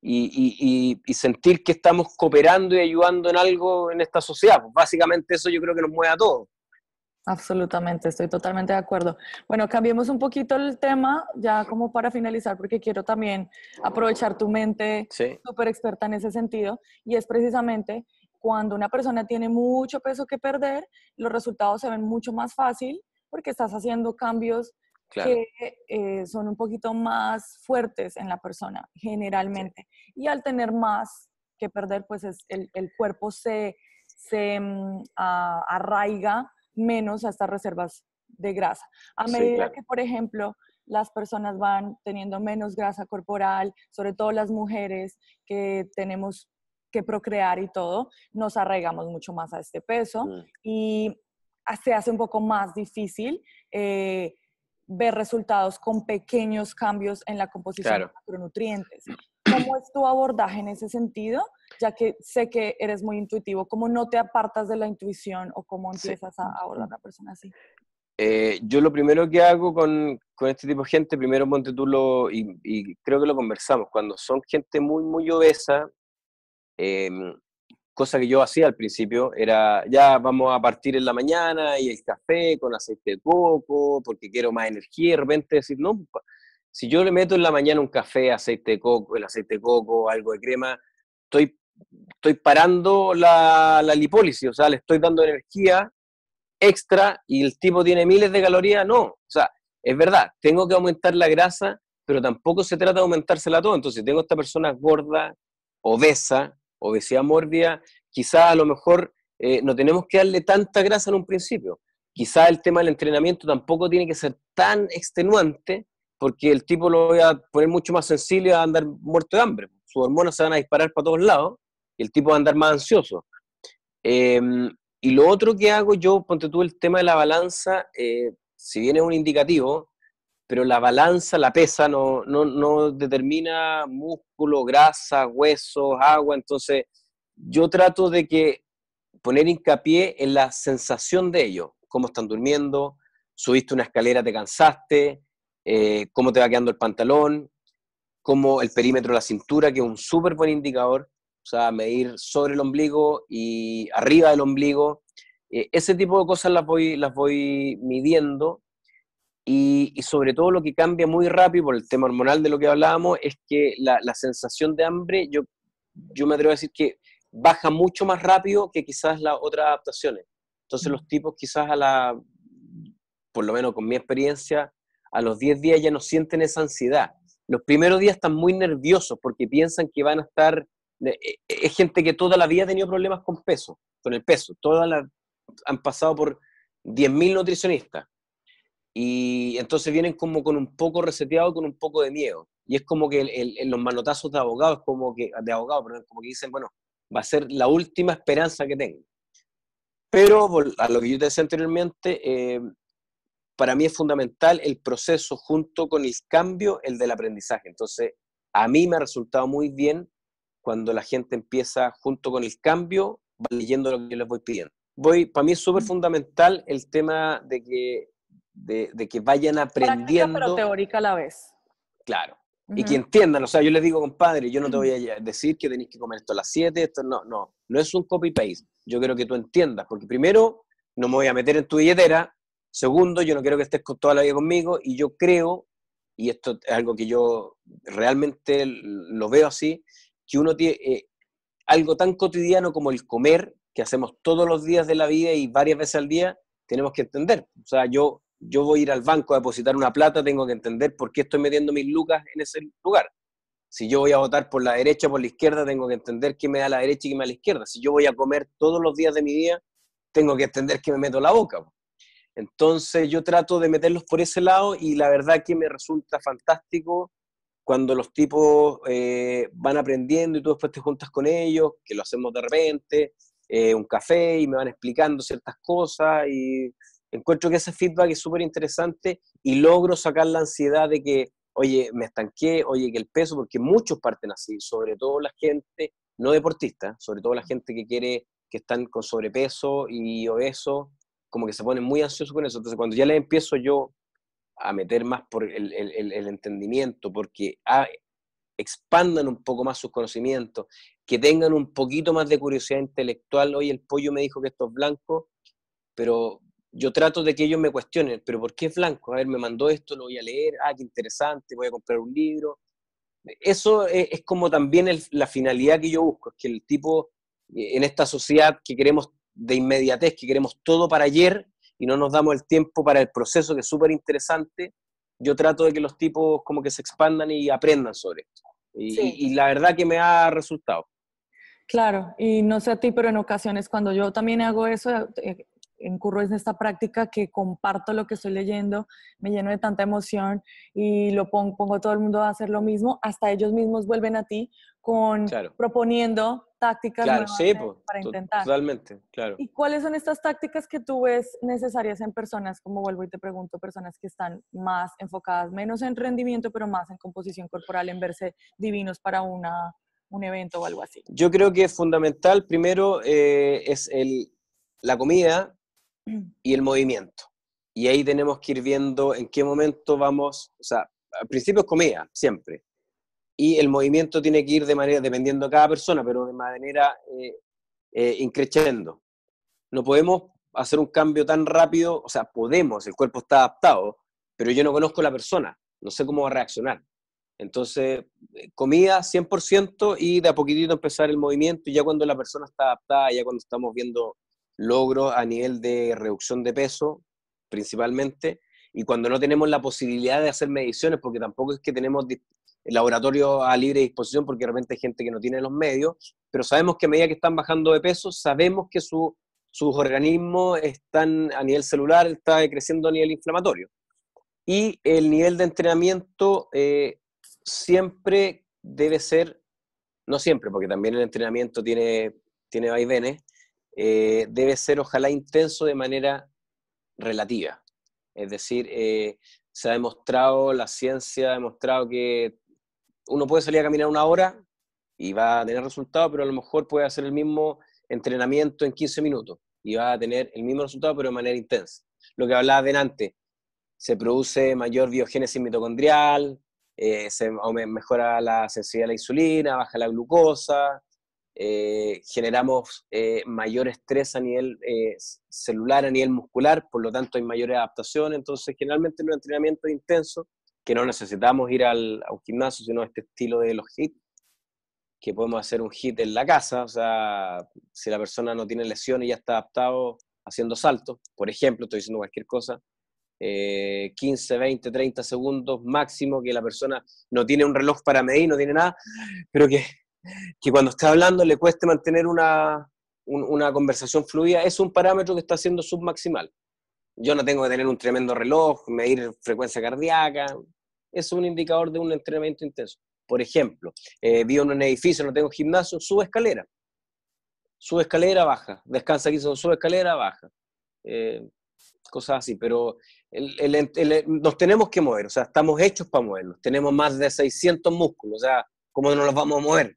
y, y, sentir que estamos cooperando y ayudando en algo en esta sociedad. Pues básicamente eso yo creo que nos mueve a todos. Absolutamente, estoy totalmente de acuerdo. Bueno, cambiemos un poquito el tema ya como para finalizar, porque quiero también aprovechar tu mente súper experta en ese sentido, y es precisamente cuando una persona tiene mucho peso que perder, los resultados se ven mucho más fácil porque estás haciendo cambios que eh, son un poquito más fuertes en la persona, generalmente. Y al tener más que perder, pues es el, el cuerpo se, se mm, arraiga menos a estas reservas de grasa. A medida que, por ejemplo, las personas van teniendo menos grasa corporal, sobre todo las mujeres que tenemos que procrear y todo, nos arraigamos mucho más a este peso mm. y se hace un poco más difícil eh, ver resultados con pequeños cambios en la composición de macronutrientes. ¿Cómo es tu abordaje en ese sentido? Ya que sé que eres muy intuitivo, ¿cómo no te apartas de la intuición o cómo empiezas a abordar a la persona así? Eh, yo lo primero que hago con, con, este tipo de gente, primero ponte tú lo, y, y, creo que lo conversamos, cuando son gente muy, muy obesa, em, cosa que yo hacía al principio, era ya vamos a partir en la mañana y el café con aceite de coco, porque quiero más energía, y de repente decir, no, si yo le meto en la mañana un café, aceite de coco, el aceite de coco, algo de crema, estoy, estoy parando la, la lipólisis, o sea, le estoy dando energía extra y el tipo tiene miles de calorías, no. O sea, es verdad, tengo que aumentar la grasa, pero tampoco se trata de aumentársela todo. Entonces, tengo esta persona gorda, obesa, obesidad mórbida, quizás a lo mejor eh, no tenemos que darle tanta grasa en un principio. Quizás el tema del entrenamiento tampoco tiene que ser tan extenuante, porque el tipo lo voy a poner mucho más sensible a andar muerto de hambre. Sus hormonas se van a disparar para todos lados el tipo va a andar más ansioso. Eh, y lo otro que hago yo, ponte tú el tema de la balanza, eh, si bien es un indicativo, pero la balanza, la pesa, no, no, no determina músculo, grasa, huesos, agua, entonces yo trato de que poner hincapié en la sensación de ellos, cómo están durmiendo, subiste una escalera, te cansaste, eh, cómo te va quedando el pantalón, cómo el perímetro de la cintura, que es un súper buen indicador, sea, medir sobre el ombligo y arriba del ombligo. Eh, ese tipo de cosas las voy, las voy midiendo y, y, sobre todo lo que cambia muy rápido por el tema hormonal de lo que hablábamos es que la, la, sensación de hambre, yo, yo me atrevo a decir que baja mucho más rápido que quizás las otras adaptaciones. Entonces los tipos quizás a la, por lo menos con mi experiencia, a los 10 días ya no sienten esa ansiedad. Los primeros días están muy nerviosos porque piensan que van a estar es gente que toda la vida ha tenido problemas con peso, con el peso. Todas han pasado por 10.000 nutricionistas. Y entonces vienen como con un poco reseteado, con un poco de miedo. Y es como que en los manotazos de abogados, como que, de abogados, como que dicen, bueno, va a ser la última esperanza que tengo. Pero a lo que yo te decía anteriormente, eh, para mí es fundamental el proceso junto con el cambio, el del aprendizaje. Entonces, a mí me ha resultado muy bien cuando la gente empieza junto con el cambio, va leyendo lo que yo les voy pidiendo. Voy, para mí es súper fundamental el tema de que, de, que vayan aprendiendo. Práctica, pero teórica a la vez. Claro. Y que entiendan, o sea, yo les digo, compadre, yo no te voy a decir que tenéis que comer esto a las 7, esto no, no, no es un copy-paste. Yo quiero que tú entiendas, porque primero, no me voy a meter en tu billetera, segundo, yo no quiero que estés con toda la vida conmigo, y yo creo, y esto es algo que yo realmente lo veo así, que uno tiene eh, algo tan cotidiano como el comer, que hacemos todos los días de la vida y varias veces al día, tenemos que entender. O sea, yo, yo voy a ir al banco a depositar una plata, tengo que entender por qué estoy metiendo mis lucas en ese lugar. Si yo voy a votar por la derecha o por la izquierda, tengo que entender qué me da la derecha y qué me da la izquierda. Si yo voy a comer todos los días de mi día, tengo que entender qué me meto la boca. Entonces yo trato de meterlos por ese lado y la verdad que me resulta fantástico cuando los tipos eh, van aprendiendo y tú después te juntas con ellos, que lo hacemos de repente, eh, un café y me van explicando ciertas cosas y encuentro que ese feedback es súper interesante y logro sacar la ansiedad de que, oye, me estanqué, oye, que el peso, porque muchos parten así, sobre todo la gente no deportista, sobre todo la gente que quiere, que están con sobrepeso y obeso, como que se ponen muy ansiosos con eso. Entonces, cuando ya les empiezo yo a meter más por el, el, el entendimiento, porque expandan un poco más sus conocimientos, que tengan un poquito más de curiosidad intelectual. Hoy el pollo me dijo que esto es blanco, pero yo trato de que ellos me cuestionen, pero ¿por qué es blanco? A ver, me mandó esto, lo voy a leer, ah, qué interesante, voy a comprar un libro. Eso es, como también la finalidad que yo busco, es que el tipo, eh, en esta sociedad que queremos de inmediatez, que queremos todo para ayer, y no nos damos el tiempo para el proceso, que es súper interesante, yo trato de que los tipos como que se expandan y aprendan sobre esto. Y, la verdad que me ha resultado. Claro, y no sé a ti, pero en ocasiones cuando yo también hago eso, eh, incurro en esta práctica que comparto lo que estoy leyendo, me lleno de tanta emoción y lo pongo, pongo a todo el mundo a hacer lo mismo, hasta ellos mismos vuelven a ti con proponiendo tácticas para intentar. Totalmente, claro. ¿Y cuáles son estas tácticas que tú ves necesarias en personas, como vuelvo y te pregunto, personas que están más enfocadas, menos en rendimiento, pero más en composición corporal, en verse divinos para una, un evento o algo así? Yo creo que es fundamental, primero, eh, es el, la comida y el movimiento. Y ahí tenemos que ir viendo en qué momento vamos, o sea, al principio es comida, siempre y el movimiento tiene que ir de manera, dependiendo de cada persona, pero de manera eh, eh, increciendo. No podemos hacer un cambio tan rápido, o sea, podemos, el cuerpo está adaptado, pero yo no conozco a la persona, no sé cómo va a reaccionar. Entonces, eh, comida 100% y de a poquitito empezar el movimiento y ya cuando la persona está adaptada, ya cuando estamos viendo logros a nivel de reducción de peso, principalmente, y cuando no tenemos la posibilidad de hacer mediciones, porque tampoco es que tenemos el laboratorio a libre disposición porque realmente hay gente que no tiene los medios, pero sabemos que a medida que están bajando de peso, sabemos que su, sus organismos están a nivel celular, está creciendo a nivel inflamatorio. Y el nivel de entrenamiento eh, siempre debe ser, no siempre, porque también el entrenamiento tiene, tiene vaivenes, eh, debe ser ojalá intenso de manera relativa. Es decir, eh, se ha demostrado, la ciencia ha demostrado que uno puede salir a caminar una hora y va a tener resultado, pero a lo mejor puede hacer el mismo entrenamiento en 15 minutos y va a tener el mismo resultado, pero de manera intensa. Lo que hablaba delante, se produce mayor biogénesis mitocondrial, eh, se mejora la sensibilidad a la insulina, baja la glucosa, eh, generamos eh, mayor estrés a nivel celular, a nivel muscular, por lo tanto hay mayor adaptación, entonces generalmente los entrenamientos intensos que no necesitamos ir al, a un gimnasio, sino este estilo de los hits, que podemos hacer un hit en la casa, o sea, si la persona no tiene lesiones y ya está adaptado haciendo saltos, por ejemplo, estoy diciendo cualquier cosa, 15, 20, 30 segundos máximo, que la persona no tiene un reloj para medir, no tiene nada, pero que, que cuando está hablando le cueste mantener una, una conversación fluida, es un parámetro que está siendo submaximal. Yo no tengo que tener un tremendo reloj, medir frecuencia cardíaca. Es un indicador de un entrenamiento intenso. Por ejemplo, eh, vivo en un edificio, no tengo gimnasio, sube escalera. Sube escalera, baja. Descansa aquí, sube escalera, baja. Eh, cosas así, pero nos tenemos que mover, o sea, estamos hechos para movernos. Tenemos más de 600 músculos, o sea, ¿cómo no los vamos a mover?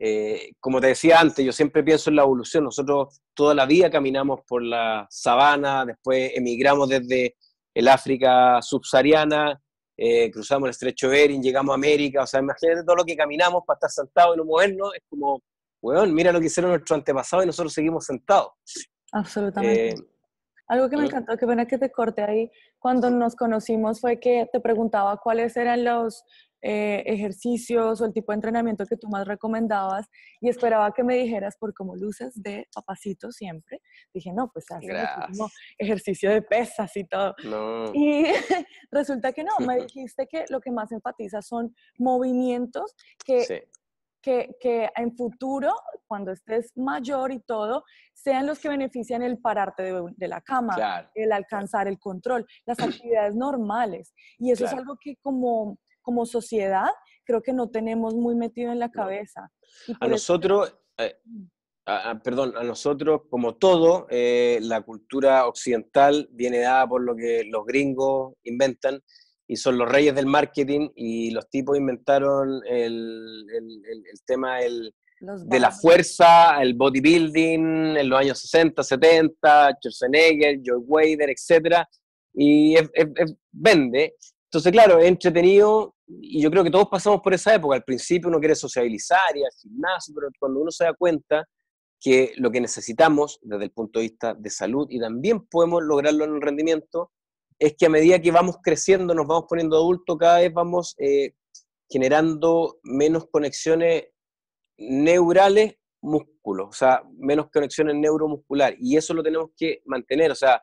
Eh, como te decía antes, yo siempre pienso en la evolución. Nosotros toda la vida caminamos por la sabana, después emigramos desde el África subsahariana, eh, cruzamos el estrecho Bering, llegamos a América. O sea, imagínate todo lo que caminamos para estar sentados y no movernos. Es como, weón, mira lo que hicieron nuestros antepasados y nosotros seguimos sentados. Absolutamente. Eh, Algo que me encantó, qué pena que te corte ahí, cuando nos conocimos fue que te preguntaba cuáles eran los eh, ejercicios o el tipo de entrenamiento que tú más recomendabas y esperaba que me dijeras por cómo luces de papacito siempre. Dije, no, pues hace ejercicio de pesas y todo. Y resulta que no, me dijiste que lo que más enfatiza son movimientos que, que, que, en futuro, cuando estés mayor y todo, sean los que benefician el pararte de, la cama, el alcanzar el control, las actividades normales. Y eso es algo que como como sociedad creo que no tenemos muy metido en la cabeza. a nosotros, eh, mm. perdón, a nosotros como todo, eh, la cultura occidental viene dada por lo que los gringos inventan y son los reyes del marketing y los tipos inventaron el, el, tema de la fuerza, el bodybuilding en los años 60, 70, Schwarzenegger, Joe Wader, etc. Y vende. Entonces, claro, es entretenido y yo creo que todos pasamos por esa época. Al principio uno quiere sociabilizar y al gimnasio, pero cuando uno se da cuenta que lo que necesitamos desde el punto de vista de salud y también podemos lograrlo en el rendimiento, es que a medida que vamos creciendo, nos vamos poniendo adultos, cada vez vamos eh, generando menos conexiones neurales músculos, o sea, menos conexiones neuromuscular. Y eso lo tenemos que mantener, o sea,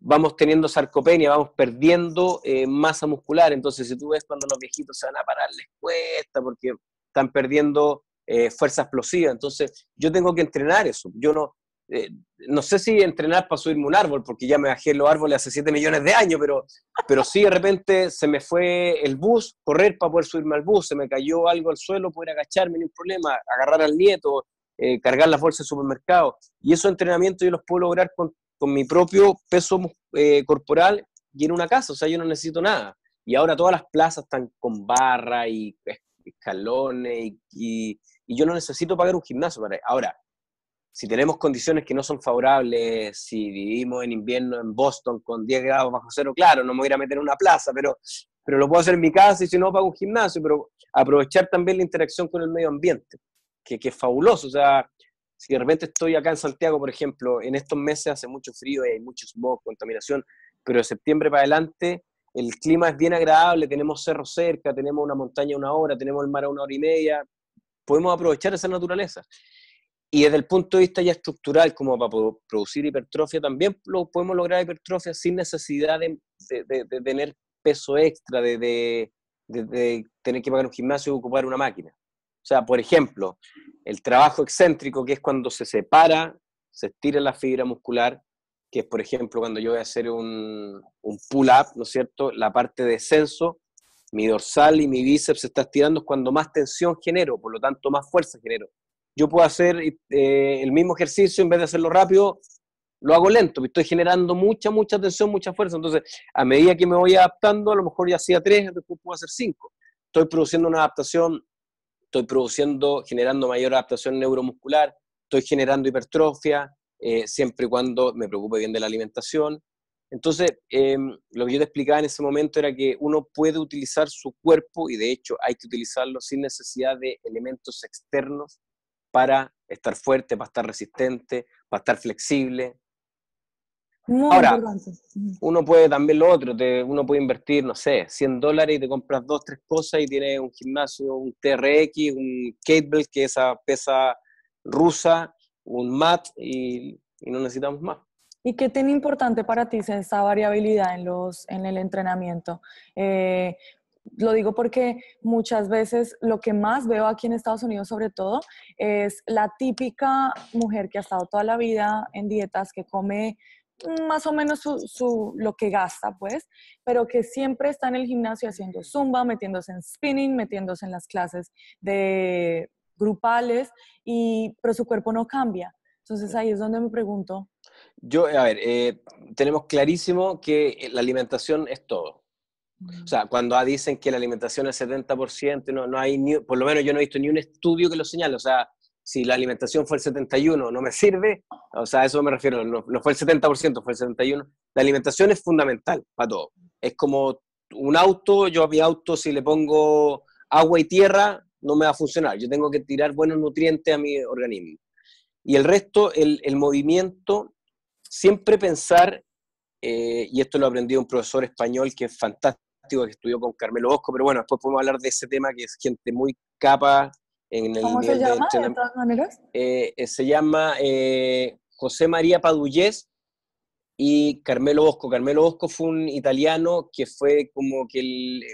vamos teniendo sarcopenia, vamos perdiendo eh, masa muscular. Entonces, si tú ves cuando los viejitos se van a parar, les cuesta porque están perdiendo eh, fuerza explosiva. Entonces, yo tengo que entrenar eso. Yo no, eh, no sé si entrenar para subirme un árbol, porque ya me bajé los árboles hace 7 millones de años, pero, pero sí de repente se me fue el bus, correr para poder subirme al bus, se me cayó algo al suelo, poder agacharme, ni un problema, agarrar al nieto, eh, cargar las bolsas de supermercado. Y esos entrenamientos yo los puedo lograr con, con mi propio peso eh, corporal y en una casa, o sea, yo no necesito nada. Y ahora todas las plazas están con barra y escalones y, y, y yo no necesito pagar un gimnasio para Ahora, si tenemos condiciones que no son favorables, si vivimos en invierno en Boston con 10 grados bajo cero, claro, no me voy a ir a meter en una plaza, pero, pero lo puedo hacer en mi casa y si no, pago un gimnasio, pero aprovechar también la interacción con el medio ambiente, que, que es fabuloso. O sea, si de repente estoy acá en Santiago, por ejemplo, en estos meses hace mucho frío y hay mucho smog, contaminación, pero de septiembre para adelante el clima es bien agradable, tenemos cerro cerca, tenemos una montaña una hora, tenemos el mar a una hora y media, podemos aprovechar esa naturaleza. Y desde el punto de vista ya estructural, como para producir hipertrofia, también lo podemos lograr hipertrofia sin necesidad de, tener peso extra, de, tener que pagar un gimnasio y ocupar una máquina. Sea, por ejemplo, el trabajo excéntrico, que es cuando se separa, se estira la fibra muscular, que es, por ejemplo, cuando yo voy a hacer un, un pull-up, ¿no es cierto? La parte de descenso, mi dorsal y mi bíceps se está estirando es cuando más tensión genero, por lo tanto más fuerza genero yo puedo hacer eh, el mismo ejercicio, en vez de hacerlo rápido, lo hago lento, estoy generando mucha, mucha tensión, mucha fuerza. Entonces, a medida que me voy adaptando, a lo mejor ya hacía tres, después puedo hacer cinco. Estoy produciendo una adaptación, estoy produciendo, generando mayor adaptación neuromuscular, estoy generando hipertrofia, eh, siempre y cuando me preocupe bien de la alimentación. Entonces, em, lo que yo te explicaba en ese momento era que uno puede utilizar su cuerpo, y de hecho hay que utilizarlo sin necesidad de elementos externos para estar fuerte, para estar resistente, para estar flexible. Ahora, uno puede también lo otro, uno puede invertir, no sé, 100 dólares y te compras dos, tres cosas y tienes un gimnasio, un TRX, un Cable, que es esa pesa rusa, un mat y, y, no necesitamos más. ¿Y qué tan importante para ti es esa variabilidad en, los, en el entrenamiento? Eh, lo digo porque muchas veces lo que más veo aquí en Estados Unidos sobre todo es la típica mujer que ha estado toda la vida en dietas, que come más o menos su, lo que gasta, pues, pero que siempre está en el gimnasio haciendo zumba, metiéndose en spinning, metiéndose en las clases de grupales, y, pero su cuerpo no cambia. Entonces ahí es donde me pregunto. Yo, a ver, eh, tenemos clarísimo que la alimentación es todo. O sea, cuando dicen que la alimentación es 70%, no, no hay ni, por lo menos yo no he visto ni un estudio que lo señale. O sea, si la alimentación fue el 71, no me sirve. O sea, a eso me refiero, no, fue el 70%, fue el 71. La alimentación es fundamental para todo. Es como un auto, yo a mi auto si le pongo agua y tierra, no me va a funcionar. Yo tengo que tirar buenos nutrientes a mi organismo. Y el resto, el, el movimiento, siempre pensar, eh, y esto lo aprendí un profesor español que es fantástico, que estudió con Carmelo Bosco, pero bueno, después podemos hablar de ese tema que es gente muy capa en el ¿Cómo se llama, de, todas maneras? Eh, eh, se llama eh, José María Padullés y Carmelo Bosco. Carmelo Bosco fue un italiano que fue como que él,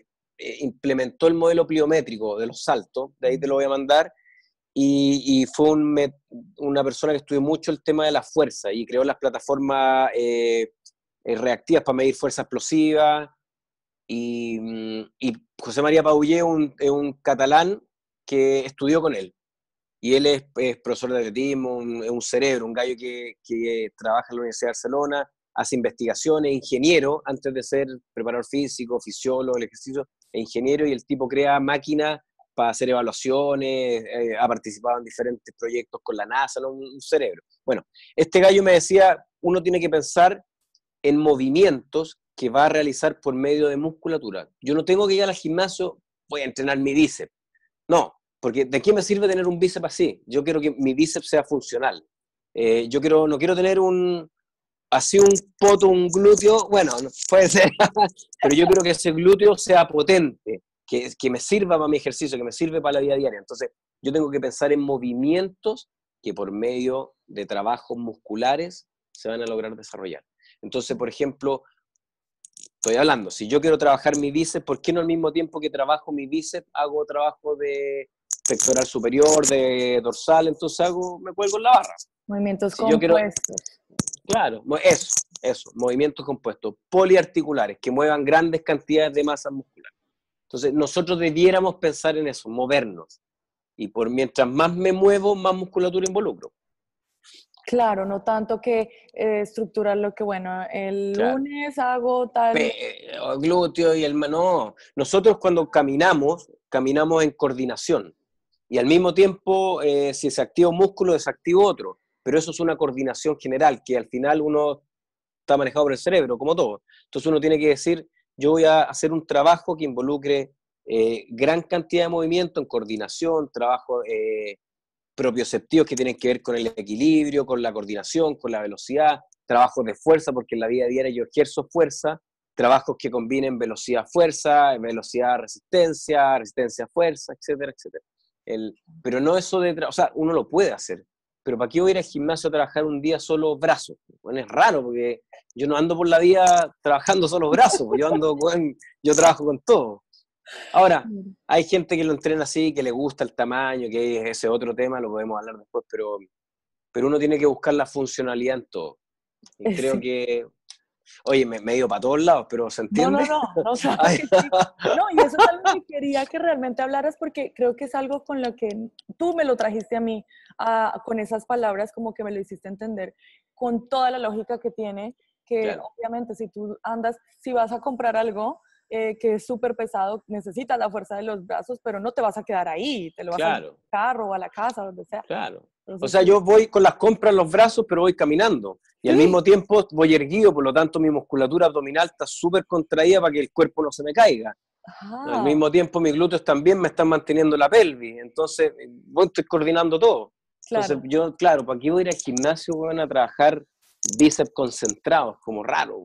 implementó el modelo pliométrico de los saltos, de ahí te lo voy a mandar, y, y fue un, una persona que estudió mucho el tema de la fuerza y creó las plataformas reactivas para medir fuerza explosiva, Mm, y, José María Paullé es un, catalán que estudió con él. Y él es, profesor de atletismo, es un cerebro, un gallo que, trabaja en la Universidad de Barcelona, hace investigaciones, ingeniero, antes de ser preparador físico, fisiólogo, el ejercicio, ingeniero y el tipo crea máquinas para hacer evaluaciones, eh, ha participado en diferentes proyectos con la NASA, un cerebro. Bueno, este gallo me decía, uno tiene que pensar en movimientos que va a realizar por medio de musculatura. Yo no tengo que ir al gimnasio, voy a entrenar mi bíceps. No, porque ¿de qué me sirve tener un bíceps así? Yo quiero que mi bíceps sea funcional. Eh, yo quiero, no quiero tener un, así un poto, un glúteo, bueno, puede ser, pero yo quiero que ese glúteo sea potente, que, que me sirva para mi ejercicio, que me sirva para la vida diaria. Entonces, yo tengo que pensar en movimientos que por medio de trabajos musculares se van a lograr desarrollar. Entonces, por ejemplo, estoy hablando, si yo quiero trabajar mi bíceps, ¿por qué no al mismo tiempo que trabajo mi bíceps hago trabajo de, pectoral superior, de dorsal, entonces hago, me cuelgo en la barra. Movimientos compuestos. claro, eso, eso, movimientos compuestos, poliarticulares, que muevan grandes cantidades de masa muscular. Entonces, nosotros debiéramos pensar en eso, movernos. Y por mientras más me muevo, más musculatura involucro. Claro, no tanto que eh, estructurar lo que, bueno, el lunes hago tal... el glúteo y el... No, nosotros cuando caminamos, caminamos en coordinación. Y al mismo tiempo, eh, si se activa un músculo, desactiva otro. Pero eso es una coordinación general, que al final uno está manejado por el cerebro, como todo. Entonces uno tiene que decir, yo voy a hacer un trabajo que involucre eh, gran cantidad de movimiento en coordinación, trabajo eh, propioceptivos que tienen que ver con el equilibrio, con la coordinación, con la velocidad, trabajos de fuerza, porque en la vida diaria yo ejerzo fuerza, trabajos que combinen velocidad-fuerza, velocidad-resistencia, resistencia-fuerza, etcétera, etcétera. El, pero no eso de, o sea, uno lo puede hacer, pero ¿para qué voy a ir al gimnasio a trabajar un día solo brazos? Bueno, es raro, porque yo no ando por la vida trabajando solo brazos, yo ando yo trabajo con todo. Ahora, hay gente que lo entrena así, que le gusta el tamaño, que es ese otro tema, lo podemos hablar después, pero, pero uno tiene que buscar la funcionalidad en todo. Y creo que, oye, me, he ido para todos lados, pero ¿se entiende? No, no, no, no, no y eso es algo que quería que realmente hablaras porque creo que es algo con lo que tú me lo trajiste a mí, con esas palabras, como que me lo hiciste entender, con toda la lógica que tiene, que obviamente si tú andas, si vas a comprar algo, eh, que es súper pesado, necesitas la fuerza de los brazos, pero no te vas a quedar ahí, te lo vas a al carro o a la casa, donde sea. Claro. o sea, yo voy con las compras en los brazos, pero voy caminando. Y al mismo tiempo voy erguido, por lo tanto mi musculatura abdominal está súper contraída para que el cuerpo no se me caiga. Al mismo tiempo mis glúteos también me están manteniendo la pelvis, entonces voy estoy coordinando todo. Entonces yo, claro, ¿para qué voy a ir al gimnasio van a trabajar bíceps concentrados? Como raro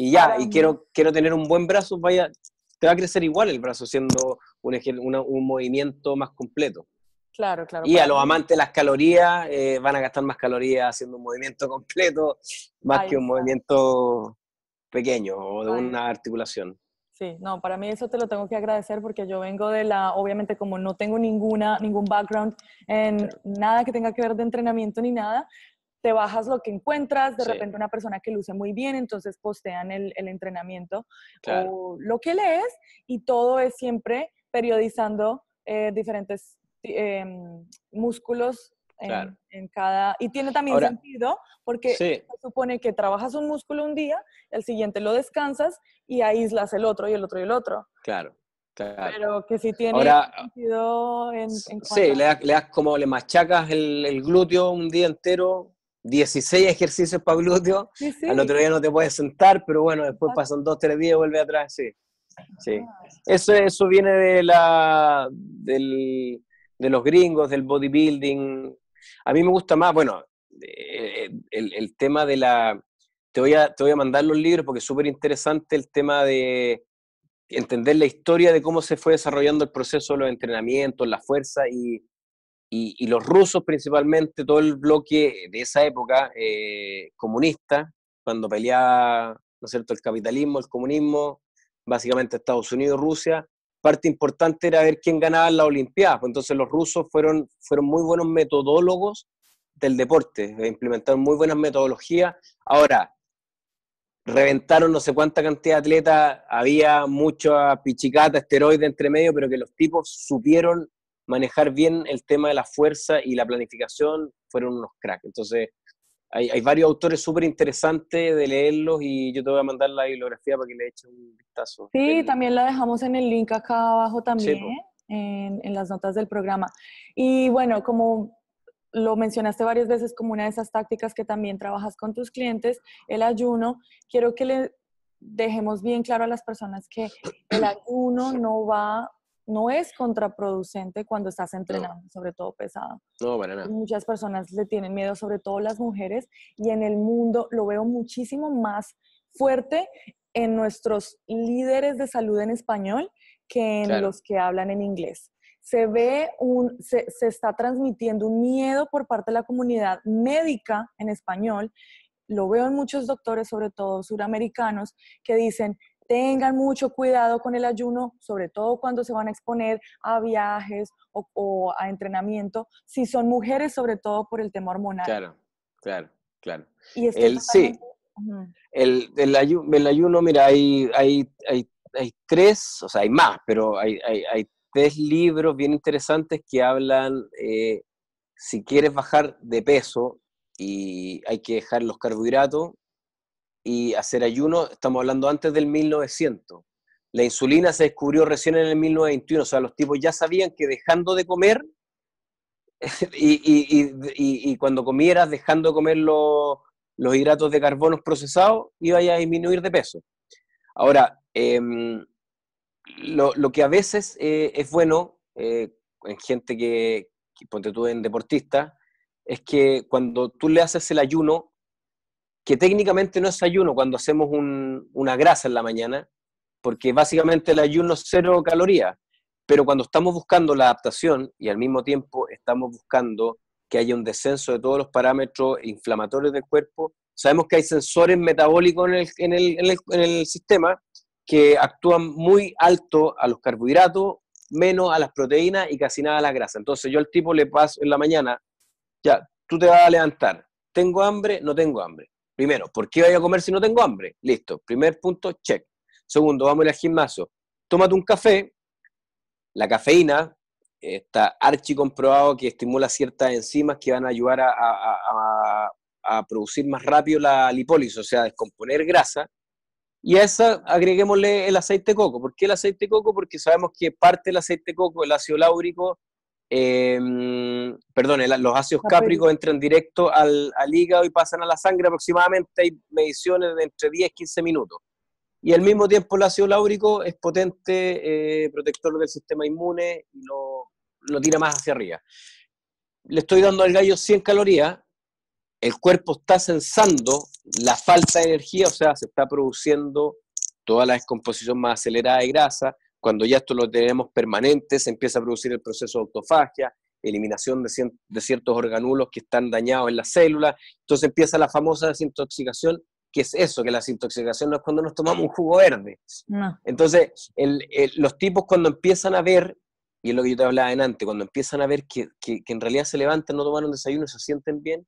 y ya, y quiero, quiero tener un buen brazo, vaya, te va a crecer igual el brazo siendo un, un movimiento más completo. Claro, claro. Y a los amantes de las calorías eh, van a gastar más calorías haciendo un movimiento completo, más que un movimiento pequeño o de una articulación. Sí, no, para mí eso te lo tengo que agradecer porque yo vengo de la, obviamente como no tengo ninguna, ningún background en nada que tenga que ver de entrenamiento ni nada, te bajas lo que encuentras, de repente una persona que luce muy bien, entonces postean el, entrenamiento o lo que lees y todo es siempre periodizando eh, diferentes em, músculos en, cada... Y tiene también sentido porque se supone que trabajas un músculo un día, el siguiente lo descansas y aíslas el otro y el otro y el otro. Claro. Claro. Pero que si tiene sentido en, Sí, le das, como le machacas el, el, glúteo un día entero, 16 ejercicios para glúteo, al otro día no te puedes sentar, pero bueno, después pasan dos, tres días y vuelve atrás, sí. sí. Ah, eso, eso viene de, la, del, de los gringos, del bodybuilding. A mí me gusta más, bueno, eh, el, el tema de la... Te voy, a, te voy a mandar los libros porque es súper interesante el tema de entender la historia de cómo se fue desarrollando el proceso de los entrenamientos, la fuerza y, y, los rusos principalmente, todo el bloque de esa época eh, comunista, cuando peleaba, ¿no es cierto?, el capitalismo, el comunismo, básicamente Estados Unidos, Rusia, parte importante era ver quién ganaba la Olimpiada. Pues entonces los rusos fueron, fueron muy buenos metodólogos del deporte, implementaron muy buenas metodologías. Ahora, reventaron no sé cuánta cantidad de atletas, había mucha pichicata, esteroide entre medio, pero que los tipos supieron manejar bien el tema de la fuerza y la planificación, fueron unos cracks. Entonces, hay, varios autores súper interesantes de leerlos y yo te voy a mandar la bibliografía para que le eches un vistazo. Sí, también la dejamos en el link acá abajo también, en, en las notas del programa. Y bueno, como lo mencionaste varias veces como una de esas tácticas que también trabajas con tus clientes, el ayuno, quiero que le dejemos bien claro a las personas que el ayuno no va no es contraproducente cuando estás entrenando, sobre todo pesado. No, para nada. Muchas personas le tienen miedo, sobre todo las mujeres, y en el mundo lo veo muchísimo más fuerte en nuestros líderes de salud en español que en los que hablan en inglés. Se ve un, se, se está transmitiendo un miedo por parte de la comunidad médica en español lo veo en muchos doctores, sobre todo suramericanos, que dicen, tengan mucho cuidado con el ayuno, sobre todo cuando se van a exponer a viajes o, a entrenamiento, si son mujeres, sobre todo por el tema hormonal. Claro, claro, claro. Y el, sí, el, el, ayuno, mira, hay, hay, hay, hay, tres, o sea, hay más, pero hay, hay tres libros bien interesantes que hablan, eh, si quieres bajar de peso y hay que dejar los carbohidratos, y hacer ayuno, estamos hablando antes del 1900. La insulina se descubrió recién en el 1921, o sea, los tipos ya sabían que dejando de comer, y, cuando comieras dejando de comer los, hidratos de carbono procesados, iba a disminuir de peso. Ahora, em, lo, que a veces eh, es bueno eh, en gente que, que, ponte tú en deportista, es que cuando tú le haces el ayuno, que técnicamente no es ayuno cuando hacemos una grasa en la mañana, porque básicamente el ayuno es cero calorías, pero cuando estamos buscando la adaptación y al mismo tiempo estamos buscando que haya un descenso de todos los parámetros inflamatorios del cuerpo, sabemos que hay sensores metabólicos en el, sistema que actúan muy alto a los carbohidratos, menos a las proteínas y casi nada a la grasa. Entonces yo al tipo le paso en la mañana, ya, tú te vas a levantar, ¿tengo hambre? No tengo hambre. Primero, ¿por qué voy a comer si no tengo hambre? Listo. Primer punto, check. Segundo, vamos al gimnasio. Tómate un café. La cafeína está archi comprobado que estimula ciertas enzimas que van a ayudar a, producir más rápido la lipólisis, o sea, descomponer grasa. Y a esa agreguémosle el aceite de coco. ¿Por qué el aceite de coco? Porque sabemos que parte del aceite de coco, el ácido láurico, eh, perdón, los ácidos cápricos entran directo al, hígado y pasan a la sangre aproximadamente, hay mediciones de entre 10 y 15 minutos. Y al mismo tiempo el ácido láurico es potente eh, protector del sistema inmune y lo, lo tira más hacia arriba. Le estoy dando al gallo 100 calorías, el cuerpo está sensando la falta de energía, o sea, se está produciendo toda la descomposición más acelerada de grasa, cuando ya esto lo tenemos permanente, se empieza a producir el proceso de autofagia, eliminación de, ciertos organulos que están dañados en la célula. Entonces empieza la famosa desintoxicación, que es eso, que la desintoxicación no es cuando nos tomamos un jugo verde. Entonces, los tipos cuando empiezan a ver, y es lo que yo te hablaba antes, cuando empiezan a ver que, en realidad se levantan, no toman un desayuno y se sienten bien,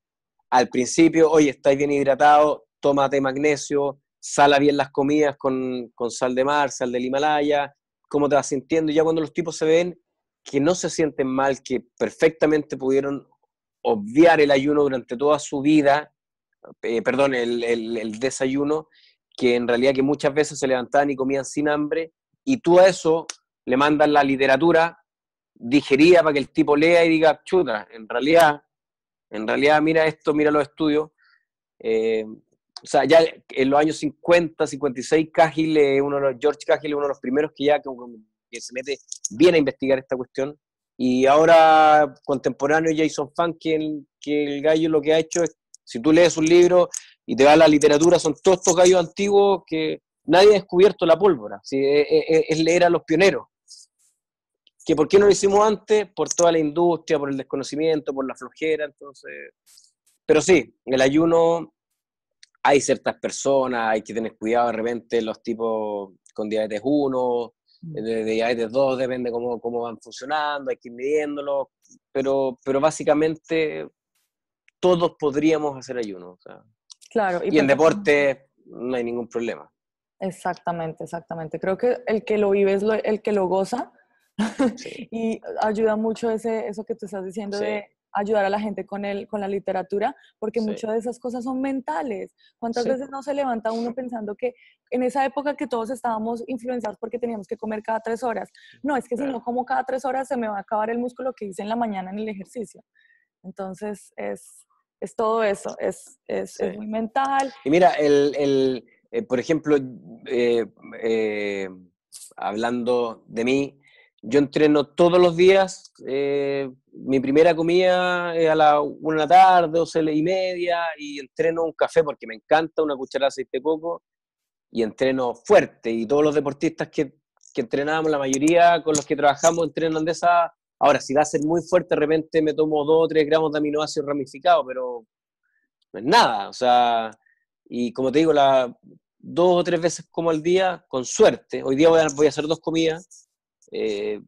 al principio, oye, estáis bien hidratado, tómate magnesio, sala bien las comidas con, con sal de mar, sal del Himalaya, cómo te vas sintiendo. Ya cuando los tipos se ven que no se sienten mal, que perfectamente pudieron obviar el ayuno durante toda su vida, eh, perdón, el, desayuno, que en realidad que muchas veces se levantaban y comían sin hambre, y tú a eso le mandas la literatura digerida para que el tipo lea y diga, chuta, en realidad, en realidad mira esto, mira los estudios, eh, o sea, ya en los años 50, 56, Cahill, uno de los, George Cahill uno de los primeros que ya que, se mete bien a investigar esta cuestión. Y ahora, contemporáneo, Jason Funk, que el, que el gallo lo que ha hecho es, si tú lees un libro y te va a la literatura, son todos estos gallos antiguos que nadie ha descubierto la pólvora. ¿sí? Es, leer a los pioneros. Que por qué no lo hicimos antes, por toda la industria, por el desconocimiento, por la flojera, entonces... Pero sí, el ayuno hay ciertas personas, hay que tener cuidado de repente los tipos con diabetes 1, mm. de, diabetes 2, depende cómo, cómo van funcionando, hay que ir midiéndolo, pero, pero básicamente todos podríamos hacer ayuno. claro. Y, en deporte no hay ningún problema. Exactamente, exactamente. Creo que el que lo vive es el que lo goza y ayuda mucho ese, eso que tú estás diciendo de ayudar a la gente con, el, con la literatura, porque muchas de esas cosas son mentales. ¿Cuántas veces no se levanta uno pensando que en esa época que todos estábamos influenciados porque teníamos que comer cada tres horas? No, es que si no como cada tres horas se me va a acabar el músculo que hice en la mañana en el ejercicio. Entonces, es, es todo eso, es, es, es, muy mental. Y mira, el, el eh, por ejemplo, eh, eh, hablando de mí, yo entreno todos los días. Eh, mi primera comida es a la una de la tarde, doce y media, y entreno un café porque me encanta, una cucharada de aceite de coco, y entreno fuerte. Y todos los deportistas que, que entrenamos, la mayoría con los que trabajamos, entrenan de esa. Ahora, si va a ser muy fuerte, de repente me tomo dos o tres gramos de aminoácidos ramificados, pero no es nada. O sea, y como te digo, la, dos o tres veces como al día, con suerte. Hoy día voy a hacer dos comidas. Eh,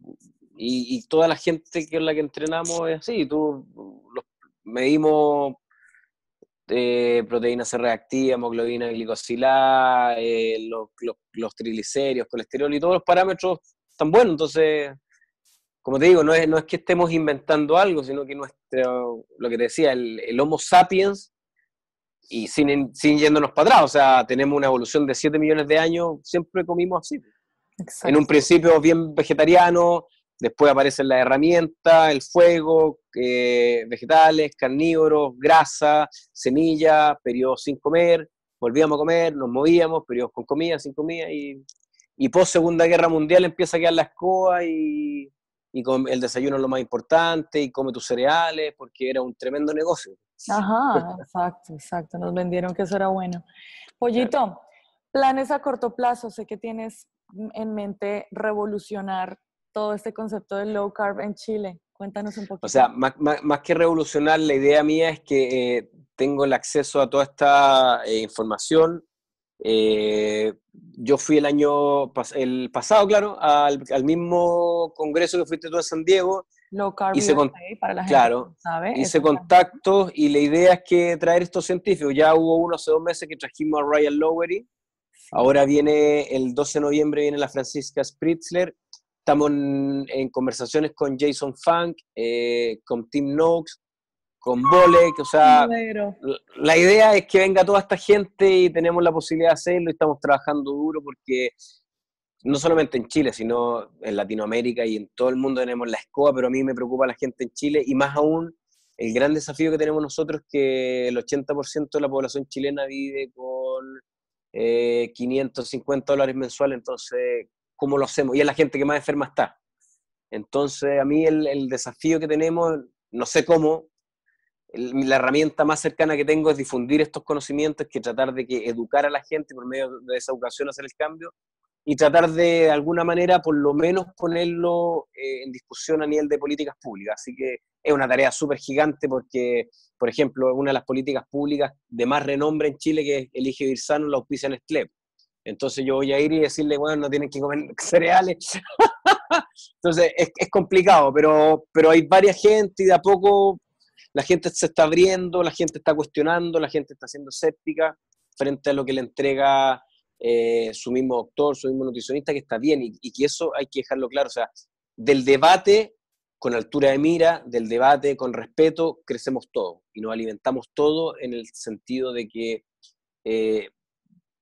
y, toda la gente es la que entrenamos es así. Tú los, medimos eh, proteína C reactiva, hemoglobina glicosilada, eh, los, los, triglicéridos, colesterol y todos los parámetros están buenos. Entonces, como te digo, no es, no es que estemos inventando algo, sino que nuestro, lo que te decía, el, el Homo sapiens y sin, sin yéndonos para atrás, o sea, tenemos una evolución de 7 millones de años, siempre comimos así. En un principio bien vegetariano, después aparecen las herramientas, el fuego, eh, vegetales, carnívoros, grasa, semilla, periodos sin comer, volvíamos a comer, nos movíamos, periodos con comida, sin comida, y, y post Segunda Guerra Mundial empieza a quedar la escoba y, y con el desayuno es lo más importante, y come tus cereales, porque era un tremendo negocio. Ajá, exacto, exacto. Nos vendieron que eso era bueno. Pollito, planes a corto plazo. Sé que tienes en mente revolucionar todo este concepto del low carb en Chile. Cuéntanos un poquito. O sea, más, que revolucionar, la idea mía es que eh, tengo el acceso a toda esta eh, información. Eh, yo fui el año el pasado, claro, al, al, mismo congreso que fuiste tú en San Diego Low Carb hice para la gente claro, sabe. Hice contactos y la idea es que traer estos científicos. Ya hubo uno hace dos meses que trajimos a Ryan Lowery. Ahora viene el 12 de noviembre, viene la Francisca Spritzler. Estamos en, conversaciones con Jason Funk, eh, con Tim Noakes, con Bolek. O sea, la idea es que venga toda esta gente y tenemos la posibilidad de hacerlo y estamos trabajando duro porque no solamente en Chile, sino en Latinoamérica y en todo el mundo tenemos la escoba, pero a mí me preocupa la gente en Chile y más aún el gran desafío que tenemos nosotros que el 80% de la población chilena vive con eh, 550 dólares mensuales, entonces, ¿cómo lo hacemos? Y es la gente que más enferma está. Entonces, a mí el, desafío que tenemos, no sé cómo, la herramienta más cercana que tengo es difundir estos conocimientos, que tratar de que educar a la gente por medio de esa educación hacer el cambio, y tratar de, alguna manera, por lo menos ponerlo eh, en discusión a nivel de políticas públicas. Así que es una tarea súper gigante porque, por ejemplo, una de las políticas públicas de más renombre en Chile, que Elige Vivir Sano, la auspicia Nestlé. Entonces yo voy a ir y decirle, bueno, no tienen que comer cereales. Entonces es, es, complicado, pero, pero hay varias gente y de a poco la gente se está abriendo, la gente está cuestionando, la gente está siendo escéptica frente a lo que le entrega eh, su mismo doctor, su mismo nutricionista, que está bien y, que eso hay que dejarlo claro. O sea, del debate con altura de mira, del debate con respeto, crecemos todos y nos alimentamos todos en el sentido de que eh,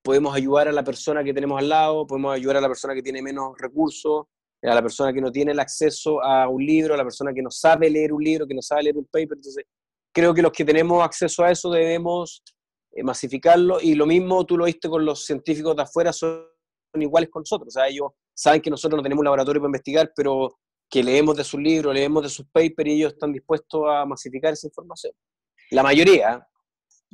podemos ayudar a la persona que tenemos al lado, podemos ayudar a la persona que tiene menos recursos, a la persona que no tiene el acceso a un libro, a la persona que no sabe leer un libro, que no sabe leer un paper. Entonces, creo que los que tenemos acceso a eso debemos eh, masificarlo y lo mismo tú lo viste con los científicos de afuera, son iguales con nosotros, o sea, ellos saben que nosotros no tenemos un laboratorio para investigar, pero que leemos de sus libros, leemos de sus papers y ellos están dispuestos a masificar esa información. La mayoría.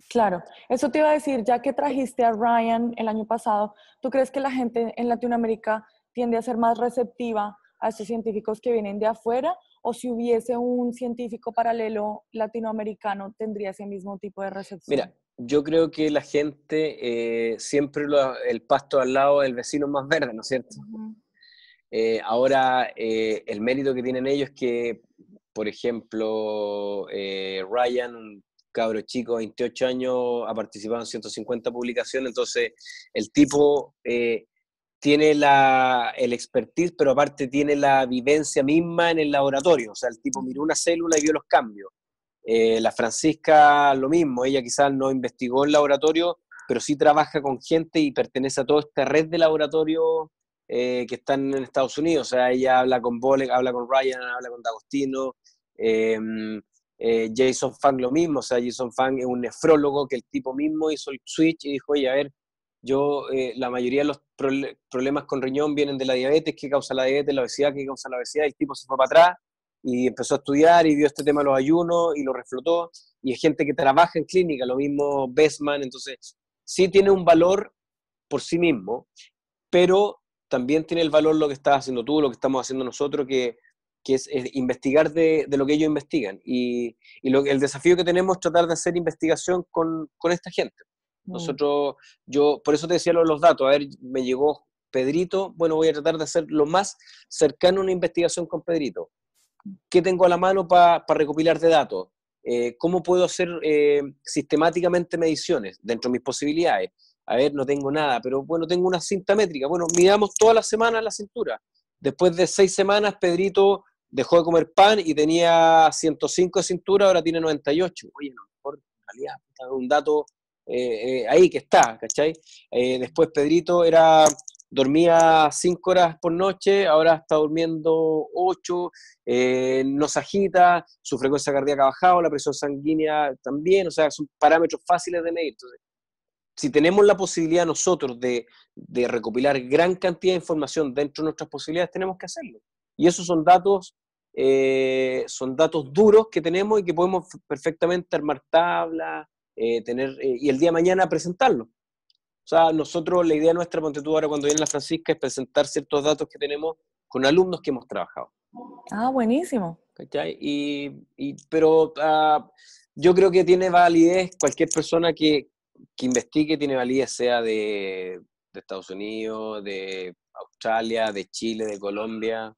Claro, eso te iba a decir, ya que trajiste a Ryan el año pasado, ¿tú crees que la gente en Latinoamérica tiende a ser más receptiva a estos científicos que vienen de afuera? ¿O si hubiese un científico paralelo latinoamericano, tendría ese mismo tipo de recepción? Mira, yo creo que la gente eh, siempre el pasto al lado del vecino más verde, ¿no es cierto? Eh, ahora, eh, el mérito que tienen ellos es que, por ejemplo, Ryan, un cabro chico, 28 años, ha participado en 150 publicaciones, entonces el tipo tiene la, el expertise, pero aparte tiene la vivencia misma en el laboratorio, o sea, el tipo miró una célula y vio los cambios. Eh, la Francisca, lo mismo, ella quizás no investigó en laboratorio, pero sí trabaja con gente y pertenece a toda esta red de laboratorios eh, que están en Estados Unidos. O sea, ella habla con Bolek, habla con Ryan, habla con D'Agostino. Em, eh, Jason Fang lo mismo, o sea, Jason Fang es un nefrólogo que el tipo mismo hizo el switch y dijo, oye, a ver, yo, la mayoría de los problemas con riñón vienen de la diabetes, ¿qué causa la diabetes? La obesidad, ¿qué causa la obesidad? El tipo se fue para atrás y empezó a estudiar y vio este tema de los ayunos y lo reflotó. Y es gente que trabaja en clínica, lo mismo Bestman, entonces sí tiene un valor por sí mismo, pero también tiene el valor lo que estás haciendo tú, lo que estamos haciendo nosotros, que, que es, investigar de, de, lo que ellos investigan. Y, y lo, el desafío que tenemos es tratar de hacer investigación con, con esta gente. Mm. Nosotros, yo, por eso te decía los datos, a ver, me llegó Pedrito, bueno, voy a tratar de hacer lo más cercano a una investigación con Pedrito. ¿Qué tengo a la mano para recopilar de datos? Eh, ¿Cómo puedo hacer eh, sistemáticamente mediciones dentro de mis posibilidades? A ver, no tengo nada, pero bueno, tengo una cinta métrica. Bueno, midamos todas las semanas la cintura. Después de seis semanas, Pedrito dejó de comer pan y tenía 105 de cintura, ahora tiene 98. Oye, no, mejor en realidad, un dato eh, ahí que está, ¿cachai? después Pedrito era dormía cinco horas por noche, ahora está durmiendo ocho, eh, no se agita, su frecuencia cardíaca ha bajado, la presión sanguínea también, o sea, son parámetros fáciles de medir. Entonces, si tenemos la posibilidad nosotros de, recopilar gran cantidad de información dentro de nuestras posibilidades, tenemos que hacerlo. Y esos son datos, eh, son datos duros que tenemos y que podemos perfectamente armar tablas, eh, tener, y el día de mañana presentarlos. O sea, nosotros, la idea nuestra, ponte tú ahora cuando viene la Francisca, es presentar ciertos datos que tenemos con alumnos que hemos trabajado. Ah, buenísimo. Y, pero ah, yo creo que tiene validez cualquier persona que, que investigue, tiene validez, sea de, de Estados Unidos, de Australia, de Chile, de Colombia,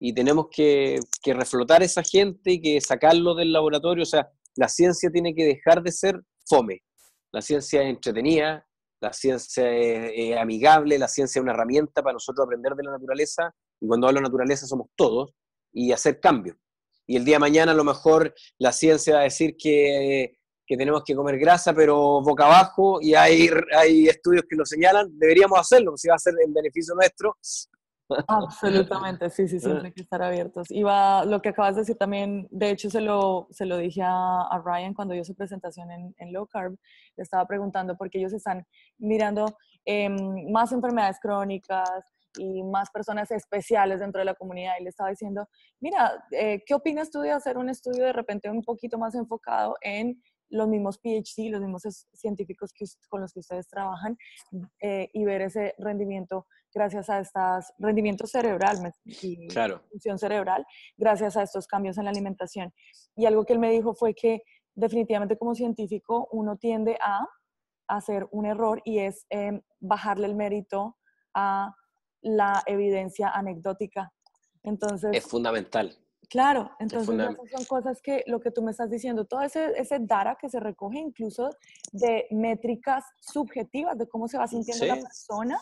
y tenemos que, que, reflotar esa gente y que sacarlo del laboratorio. O sea, la ciencia tiene que dejar de ser fome. La ciencia es entretenida, la ciencia es, amigable, la ciencia es una herramienta para nosotros aprender de la naturaleza, y cuando hablo de naturaleza somos todos, y hacer cambios. Y el día de mañana a lo mejor la ciencia va a decir que, que tenemos que comer grasa, pero boca abajo, y hay, hay estudios que lo señalan, deberíamos hacerlo, si va a ser en beneficio nuestro, Absolutamente, sí, sí, siempre hay que estar abiertos. Iba, lo que acabas de decir también, de hecho se lo, se lo dije a, Ryan cuando dio su presentación en, en, Low Carb, le estaba preguntando porque ellos están mirando em, más enfermedades crónicas y más personas especiales dentro de la comunidad y le estaba diciendo, mira, eh, ¿qué opinas tú de hacer un estudio de repente un poquito más enfocado en los mismos PhD, los mismos científicos que, con los que ustedes trabajan eh, y ver ese rendimiento gracias a estos rendimiento cerebral y función cerebral, gracias a estos cambios en la alimentación. Y algo que él me dijo fue que definitivamente como científico uno tiende a hacer un error y es em, bajarle el mérito a la evidencia anecdótica. Entonces, es fundamental. Claro, entonces son cosas que lo que tú me estás diciendo, todo ese, ese data que se recoge incluso de métricas subjetivas de cómo se va sintiendo la persona,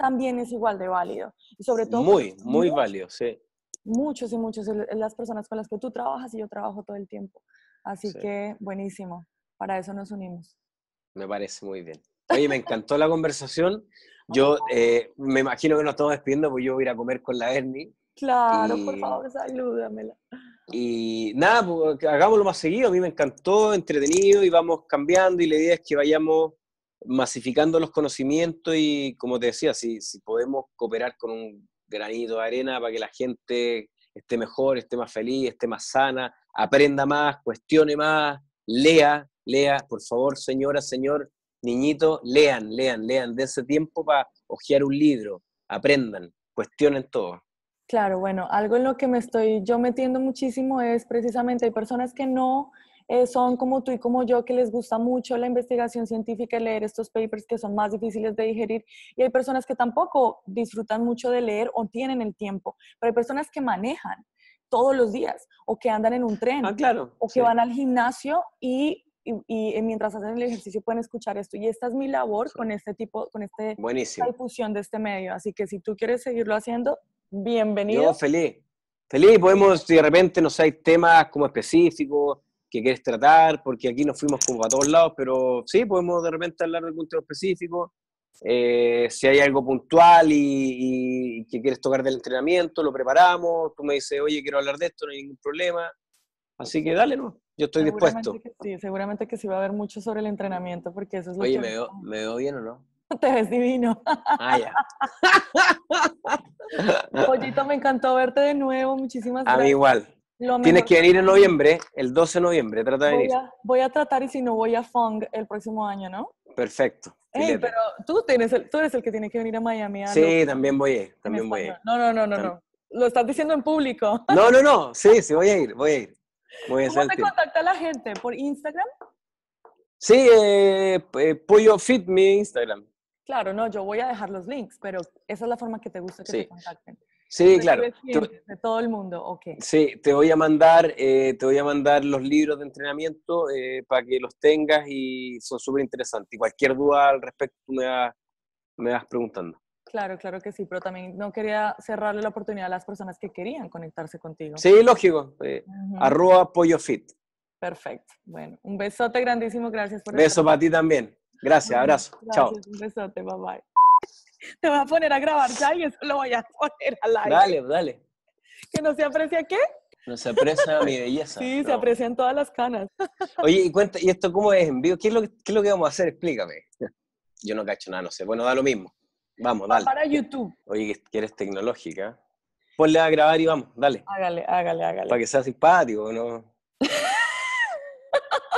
también es igual de válido. Y sobre todo... Muy, muy válido, sí. Muchos y muchos, las personas con las que tú trabajas y yo trabajo todo el tiempo. Así que buenísimo, para eso nos unimos. Me parece muy bien. Oye, me encantó la conversación. Yo eh, me imagino que nos estamos despidiendo, porque yo voy a ir a comer con la Ernie. Claro, por favor, salúdamela. Y nada, pues, hagámoslo más seguido. A mí me encantó, entretenido y vamos cambiando. Y la idea es que vayamos masificando los conocimientos y, como te decía, si, si podemos cooperar con un granito de arena para que la gente esté mejor, esté más feliz, esté más sana, aprenda más, cuestione más, lea, lea, por favor, señora, señor, niñito, lean, lean, lean, de ese tiempo para hojear un libro, aprendan, cuestionen todo. Claro, bueno, algo en lo que me estoy yo metiendo muchísimo es precisamente hay personas que no eh, son como tú y como yo, que les gusta mucho la investigación científica y leer estos papers que son más difíciles de digerir, y hay personas que tampoco disfrutan mucho de leer o tienen el tiempo, pero hay personas que manejan todos los días o que andan en un tren ah, claro, o que van al gimnasio y y, mientras hacen el ejercicio pueden escuchar esto. Y esta es mi labor con este tipo, con este, esta difusión de este medio. Así que si tú quieres seguirlo haciendo, bienvenido. Yo feliz. Feliz, podemos, de repente, no sé, hay temas como específicos que quieres tratar, porque aquí nos fuimos como a todos lados, pero sí, podemos de repente hablar de algún tema específico. Eh, si hay algo puntual y, que quieres tocar del entrenamiento, lo preparamos. Tú me dices, oye, quiero hablar de esto, no hay ningún problema. Así que dale, ¿no? Yo estoy dispuesto. sí, seguramente que sí va a haber mucho sobre el entrenamiento, porque eso es lo oye, que... Oye, ¿me, ¿me veo bien o no? Te ves divino. Ah, ya. Pollito, me encantó verte de nuevo. Muchísimas gracias. A mí igual. Tienes que venir en noviembre, el 12 de noviembre, trata de voy venir. A, voy a tratar y si no voy a Fong el próximo año, ¿no? Perfecto. pero tú, tienes tú eres el que tiene que venir a Miami. sí, también voy a también voy a ir. No, no, no, no, no. Lo estás diciendo en público. No, no, no. Sí, sí, voy a ir, voy a ir. Voy a ¿Cómo te contacta la gente? ¿Por Instagram? Sí, eh, eh, Pollo Fit, mi Instagram. Claro, no, yo voy a dejar los links, pero esa es la forma que te gusta que Sí. te contacten. Sí, claro. Clientes De todo el mundo, ok. Sí, te voy a mandar, eh, te voy a mandar los libros de entrenamiento eh, para que los tengas y son súper interesantes. Y cualquier duda al respecto me vas, me vas preguntando. Claro, claro que sí, pero también no quería cerrarle la oportunidad a las personas que querían conectarse contigo. Sí, lógico. eh, Ujú. Arroba Pollo Fit. Perfecto. Bueno, un besote grandísimo, gracias por Beso estar para ti también. Gracias, abrazo. Chao. Gracias, un besote, bye bye. Te voy a poner a grabar ya y eso lo voy a poner al aire. Dale, dale. ¿Que no se aprecia qué? No se aprecia mi belleza. Sí, se aprecian todas las canas. Oye, y cuenta, ¿y esto cómo es en vivo? ¿Qué es lo que, qué es lo que vamos a hacer? Explícame. Yo no cacho nada, no sé. Bueno, da lo mismo. Vamos, Va dale. para YouTube. Oye, que eres tecnológica. Ponle a grabar y vamos, dale. Hágale, hágale, hágale. Para que sea simpático, ¿no?